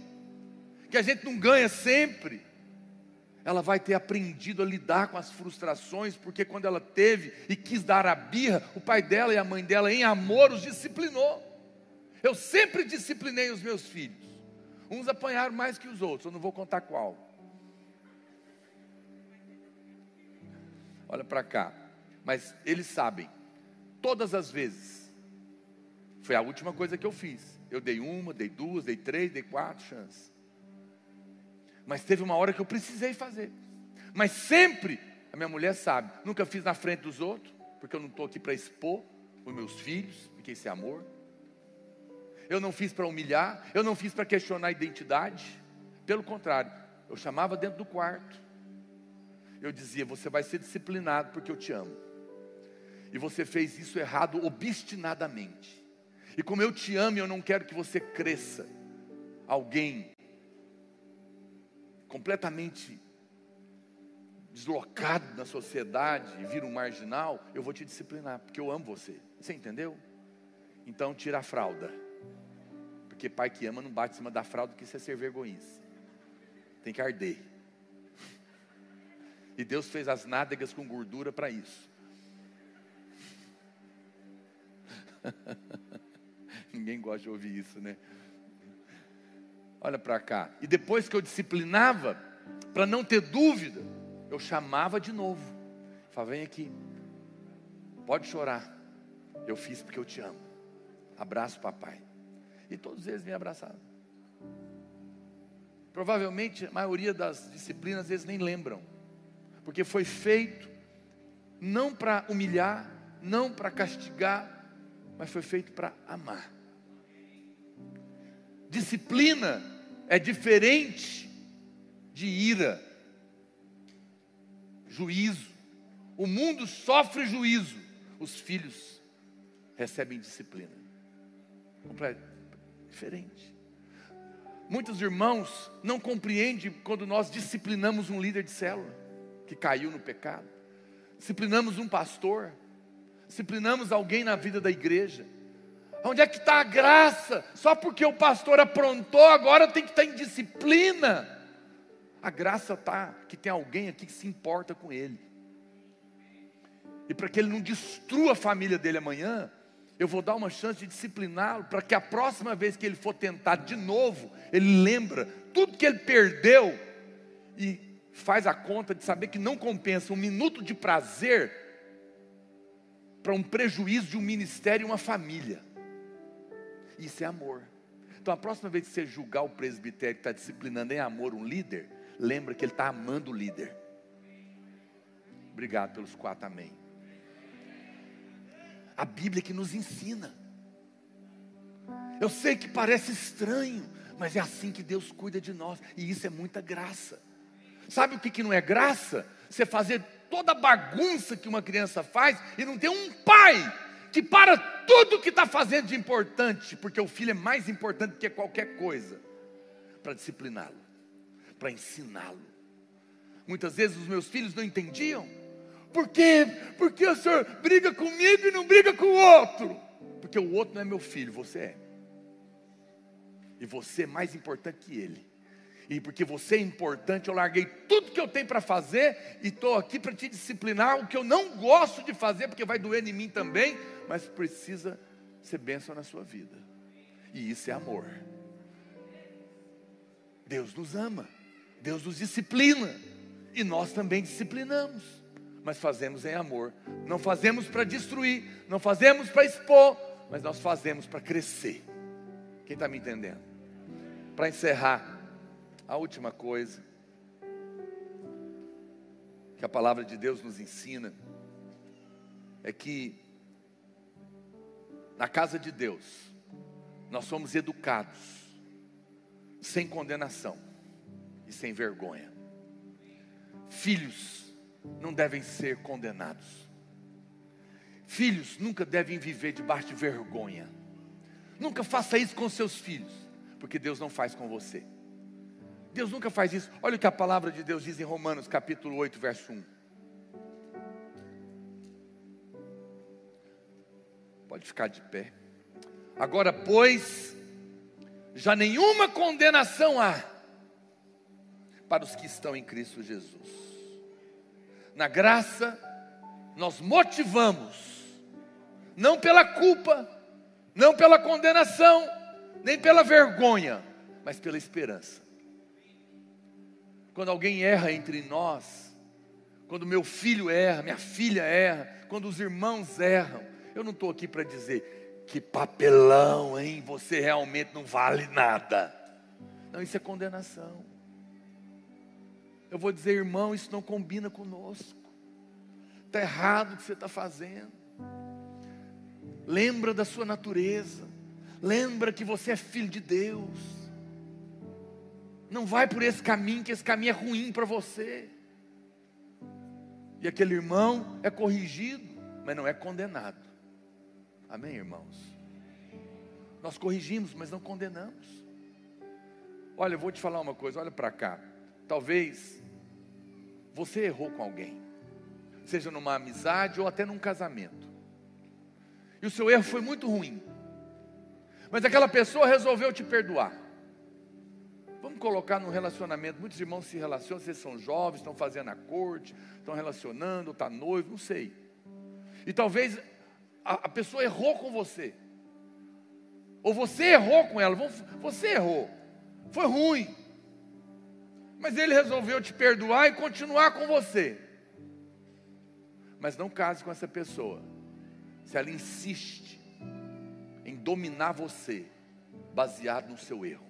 que a gente não ganha sempre ela vai ter aprendido a lidar com as frustrações, porque quando ela teve e quis dar a birra, o pai dela e a mãe dela, em amor, os disciplinou. Eu sempre disciplinei os meus filhos. Uns apanharam mais que os outros, eu não vou contar qual. Olha para cá. Mas eles sabem, todas as vezes, foi a última coisa que eu fiz. Eu dei uma, dei duas, dei três, dei quatro chances. Mas teve uma hora que eu precisei fazer. Mas sempre, a minha mulher sabe, nunca fiz na frente dos outros, porque eu não estou aqui para expor os meus filhos, porque esse amor. Eu não fiz para humilhar, eu não fiz para questionar a identidade. Pelo contrário, eu chamava dentro do quarto. Eu dizia: Você vai ser disciplinado porque eu te amo. E você fez isso errado obstinadamente. E como eu te amo, eu não quero que você cresça alguém completamente deslocado na sociedade e vira um marginal, eu vou te disciplinar, porque eu amo você. Você entendeu? Então tira a fralda. Porque pai que ama não bate em cima da fralda, que isso é ser vergonhice. Tem que arder. E Deus fez as nádegas com gordura para isso. Ninguém gosta de ouvir isso, né? Olha para cá. E depois que eu disciplinava, para não ter dúvida, eu chamava de novo. Falava, vem aqui. Pode chorar. Eu fiz porque eu te amo. Abraço, papai. E todos eles me abraçaram. Provavelmente a maioria das disciplinas eles nem lembram. Porque foi feito não para humilhar, não para castigar, mas foi feito para amar. Disciplina é diferente de ira, juízo. O mundo sofre juízo, os filhos recebem disciplina. Diferente. Muitos irmãos não compreendem quando nós disciplinamos um líder de célula que caiu no pecado, disciplinamos um pastor, disciplinamos alguém na vida da igreja. Onde é que está a graça? Só porque o pastor aprontou, agora tem que estar em disciplina. A graça está que tem alguém aqui que se importa com ele. E para que ele não destrua a família dele amanhã, eu vou dar uma chance de discipliná-lo, para que a próxima vez que ele for tentar de novo, ele lembra tudo que ele perdeu e faz a conta de saber que não compensa um minuto de prazer para um prejuízo de um ministério e uma família. Isso é amor. Então a próxima vez que você julgar o presbitério que está disciplinando em amor um líder, lembra que ele está amando o líder. Obrigado pelos quatro amém. A Bíblia que nos ensina. Eu sei que parece estranho, mas é assim que Deus cuida de nós, e isso é muita graça. Sabe o que, que não é graça? Você fazer toda a bagunça que uma criança faz e não ter um pai que para tudo que está fazendo de importante, porque o filho é mais importante do que qualquer coisa, para discipliná-lo, para ensiná-lo. Muitas vezes os meus filhos não entendiam. Por quê? Porque o senhor briga comigo e não briga com o outro. Porque o outro não é meu filho, você é. E você é mais importante que ele. E porque você é importante, eu larguei tudo que eu tenho para fazer e estou aqui para te disciplinar. O que eu não gosto de fazer, porque vai doer em mim também, mas precisa ser bênção na sua vida. E isso é amor. Deus nos ama, Deus nos disciplina, e nós também disciplinamos, mas fazemos em amor. Não fazemos para destruir, não fazemos para expor, mas nós fazemos para crescer. Quem está me entendendo? Para encerrar a última coisa que a palavra de Deus nos ensina é que na casa de Deus nós somos educados sem condenação e sem vergonha. Filhos não devem ser condenados. Filhos nunca devem viver debaixo de vergonha. Nunca faça isso com seus filhos, porque Deus não faz com você. Deus nunca faz isso. Olha o que a palavra de Deus diz em Romanos capítulo 8, verso 1. Pode ficar de pé. Agora, pois, já nenhuma condenação há para os que estão em Cristo Jesus. Na graça, nós motivamos, não pela culpa, não pela condenação, nem pela vergonha, mas pela esperança quando alguém erra entre nós, quando meu filho erra, minha filha erra, quando os irmãos erram, eu não estou aqui para dizer que papelão, hein? Você realmente não vale nada. Não, isso é condenação. Eu vou dizer, irmão, isso não combina conosco. Está errado o que você está fazendo. Lembra da sua natureza. Lembra que você é filho de Deus. Não vai por esse caminho, que esse caminho é ruim para você. E aquele irmão é corrigido, mas não é condenado. Amém, irmãos? Nós corrigimos, mas não condenamos. Olha, eu vou te falar uma coisa, olha para cá. Talvez você errou com alguém, seja numa amizade ou até num casamento. E o seu erro foi muito ruim. Mas aquela pessoa resolveu te perdoar Vamos colocar num relacionamento. Muitos irmãos se relacionam, vocês são jovens, estão fazendo a corte, estão relacionando, está noivo, não sei. E talvez a, a pessoa errou com você. Ou você errou com ela. Você errou. Foi ruim. Mas ele resolveu te perdoar e continuar com você. Mas não case com essa pessoa. Se ela insiste em dominar você, baseado no seu erro.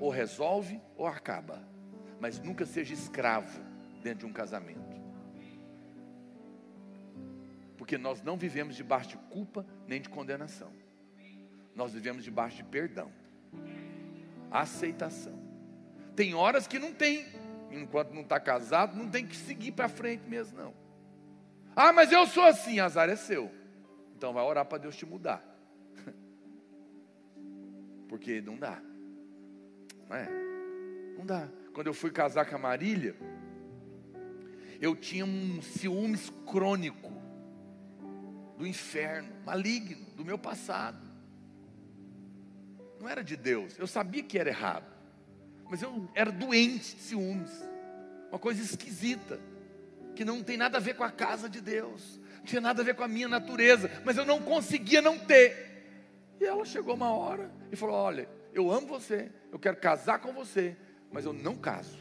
Ou resolve ou acaba. Mas nunca seja escravo dentro de um casamento. Porque nós não vivemos debaixo de culpa nem de condenação. Nós vivemos debaixo de perdão, aceitação. Tem horas que não tem, enquanto não está casado, não tem que seguir para frente mesmo, não. Ah, mas eu sou assim, azar é seu. Então vai orar para Deus te mudar. Porque não dá. Não é? Não dá. Quando eu fui casar com a Marília, eu tinha um ciúmes crônico do inferno, maligno, do meu passado. Não era de Deus. Eu sabia que era errado. Mas eu era doente de ciúmes. Uma coisa esquisita. Que não tem nada a ver com a casa de Deus. Não tinha nada a ver com a minha natureza. Mas eu não conseguia não ter. E ela chegou uma hora e falou: Olha, eu amo você. Eu quero casar com você. Mas eu não caso.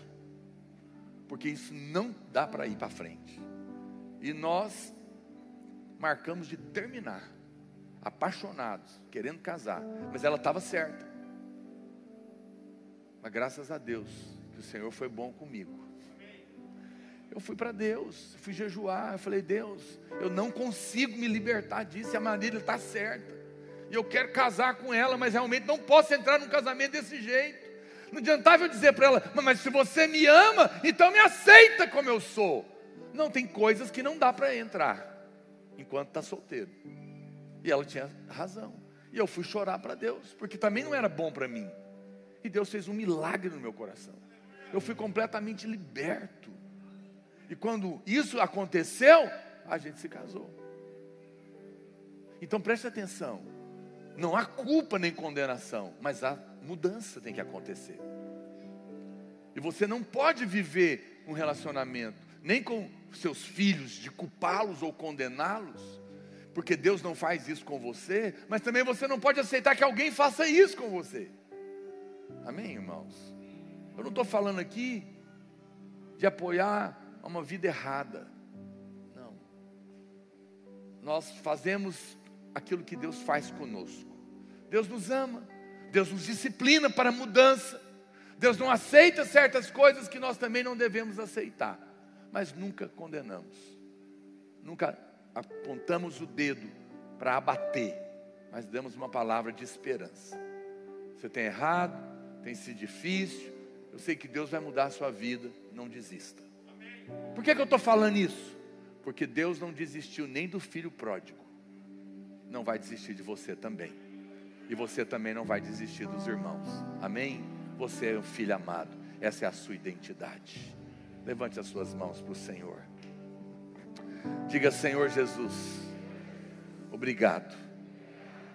Porque isso não dá para ir para frente. E nós marcamos de terminar, apaixonados, querendo casar, mas ela estava certa. Mas graças a Deus que o Senhor foi bom comigo. Eu fui para Deus, fui jejuar, eu falei, Deus, eu não consigo me libertar disso, a maneira está certa. E eu quero casar com ela, mas realmente não posso entrar num casamento desse jeito. Não adiantava eu dizer para ela, mas se você me ama, então me aceita como eu sou. Não, tem coisas que não dá para entrar enquanto está solteiro. E ela tinha razão. E eu fui chorar para Deus, porque também não era bom para mim. E Deus fez um milagre no meu coração. Eu fui completamente liberto. E quando isso aconteceu, a gente se casou. Então preste atenção. Não há culpa nem condenação, mas a mudança tem que acontecer. E você não pode viver um relacionamento nem com seus filhos, de culpá-los ou condená-los, porque Deus não faz isso com você, mas também você não pode aceitar que alguém faça isso com você. Amém, irmãos? Eu não estou falando aqui de apoiar uma vida errada. Não. Nós fazemos aquilo que Deus faz conosco. Deus nos ama, Deus nos disciplina para mudança. Deus não aceita certas coisas que nós também não devemos aceitar mas nunca condenamos, nunca apontamos o dedo para abater, mas damos uma palavra de esperança. Você tem errado, tem sido difícil, eu sei que Deus vai mudar a sua vida, não desista. Por que, que eu estou falando isso? Porque Deus não desistiu nem do filho pródigo, não vai desistir de você também, e você também não vai desistir dos irmãos, amém? Você é um filho amado, essa é a sua identidade. Levante as suas mãos para o Senhor. Diga, Senhor Jesus, obrigado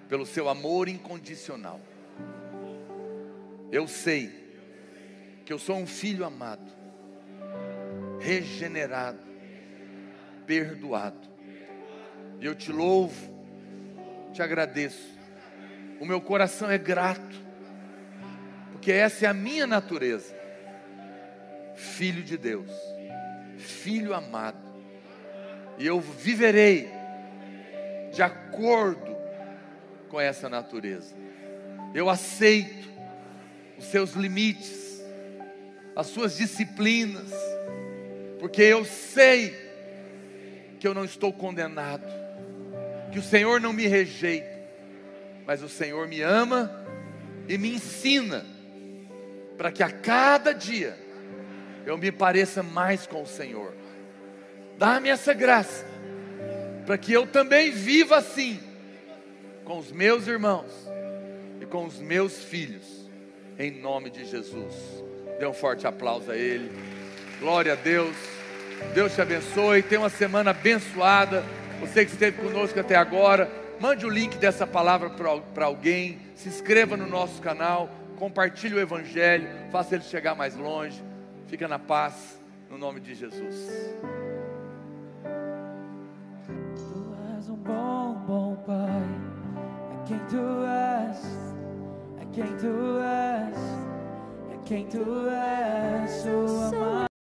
pelo seu amor incondicional. Eu sei que eu sou um filho amado, regenerado, perdoado. E eu te louvo, te agradeço. O meu coração é grato, porque essa é a minha natureza filho de Deus, filho amado, e eu viverei de acordo com essa natureza. Eu aceito os seus limites, as suas disciplinas, porque eu sei que eu não estou condenado, que o Senhor não me rejeita, mas o Senhor me ama e me ensina para que a cada dia eu me pareça mais com o Senhor. Dá-me essa graça, para que eu também viva assim, com os meus irmãos e com os meus filhos, em nome de Jesus. Dê um forte aplauso a Ele. Glória a Deus. Deus te abençoe. Tenha uma semana abençoada. Você que esteve conosco até agora, mande o link dessa palavra para alguém se inscreva no nosso canal, compartilhe o Evangelho, faça ele chegar mais longe. Fica na paz, no nome de Jesus. Tu és um bom, bom Pai. É quem tu és quem tu és, é quem tu és, o amado.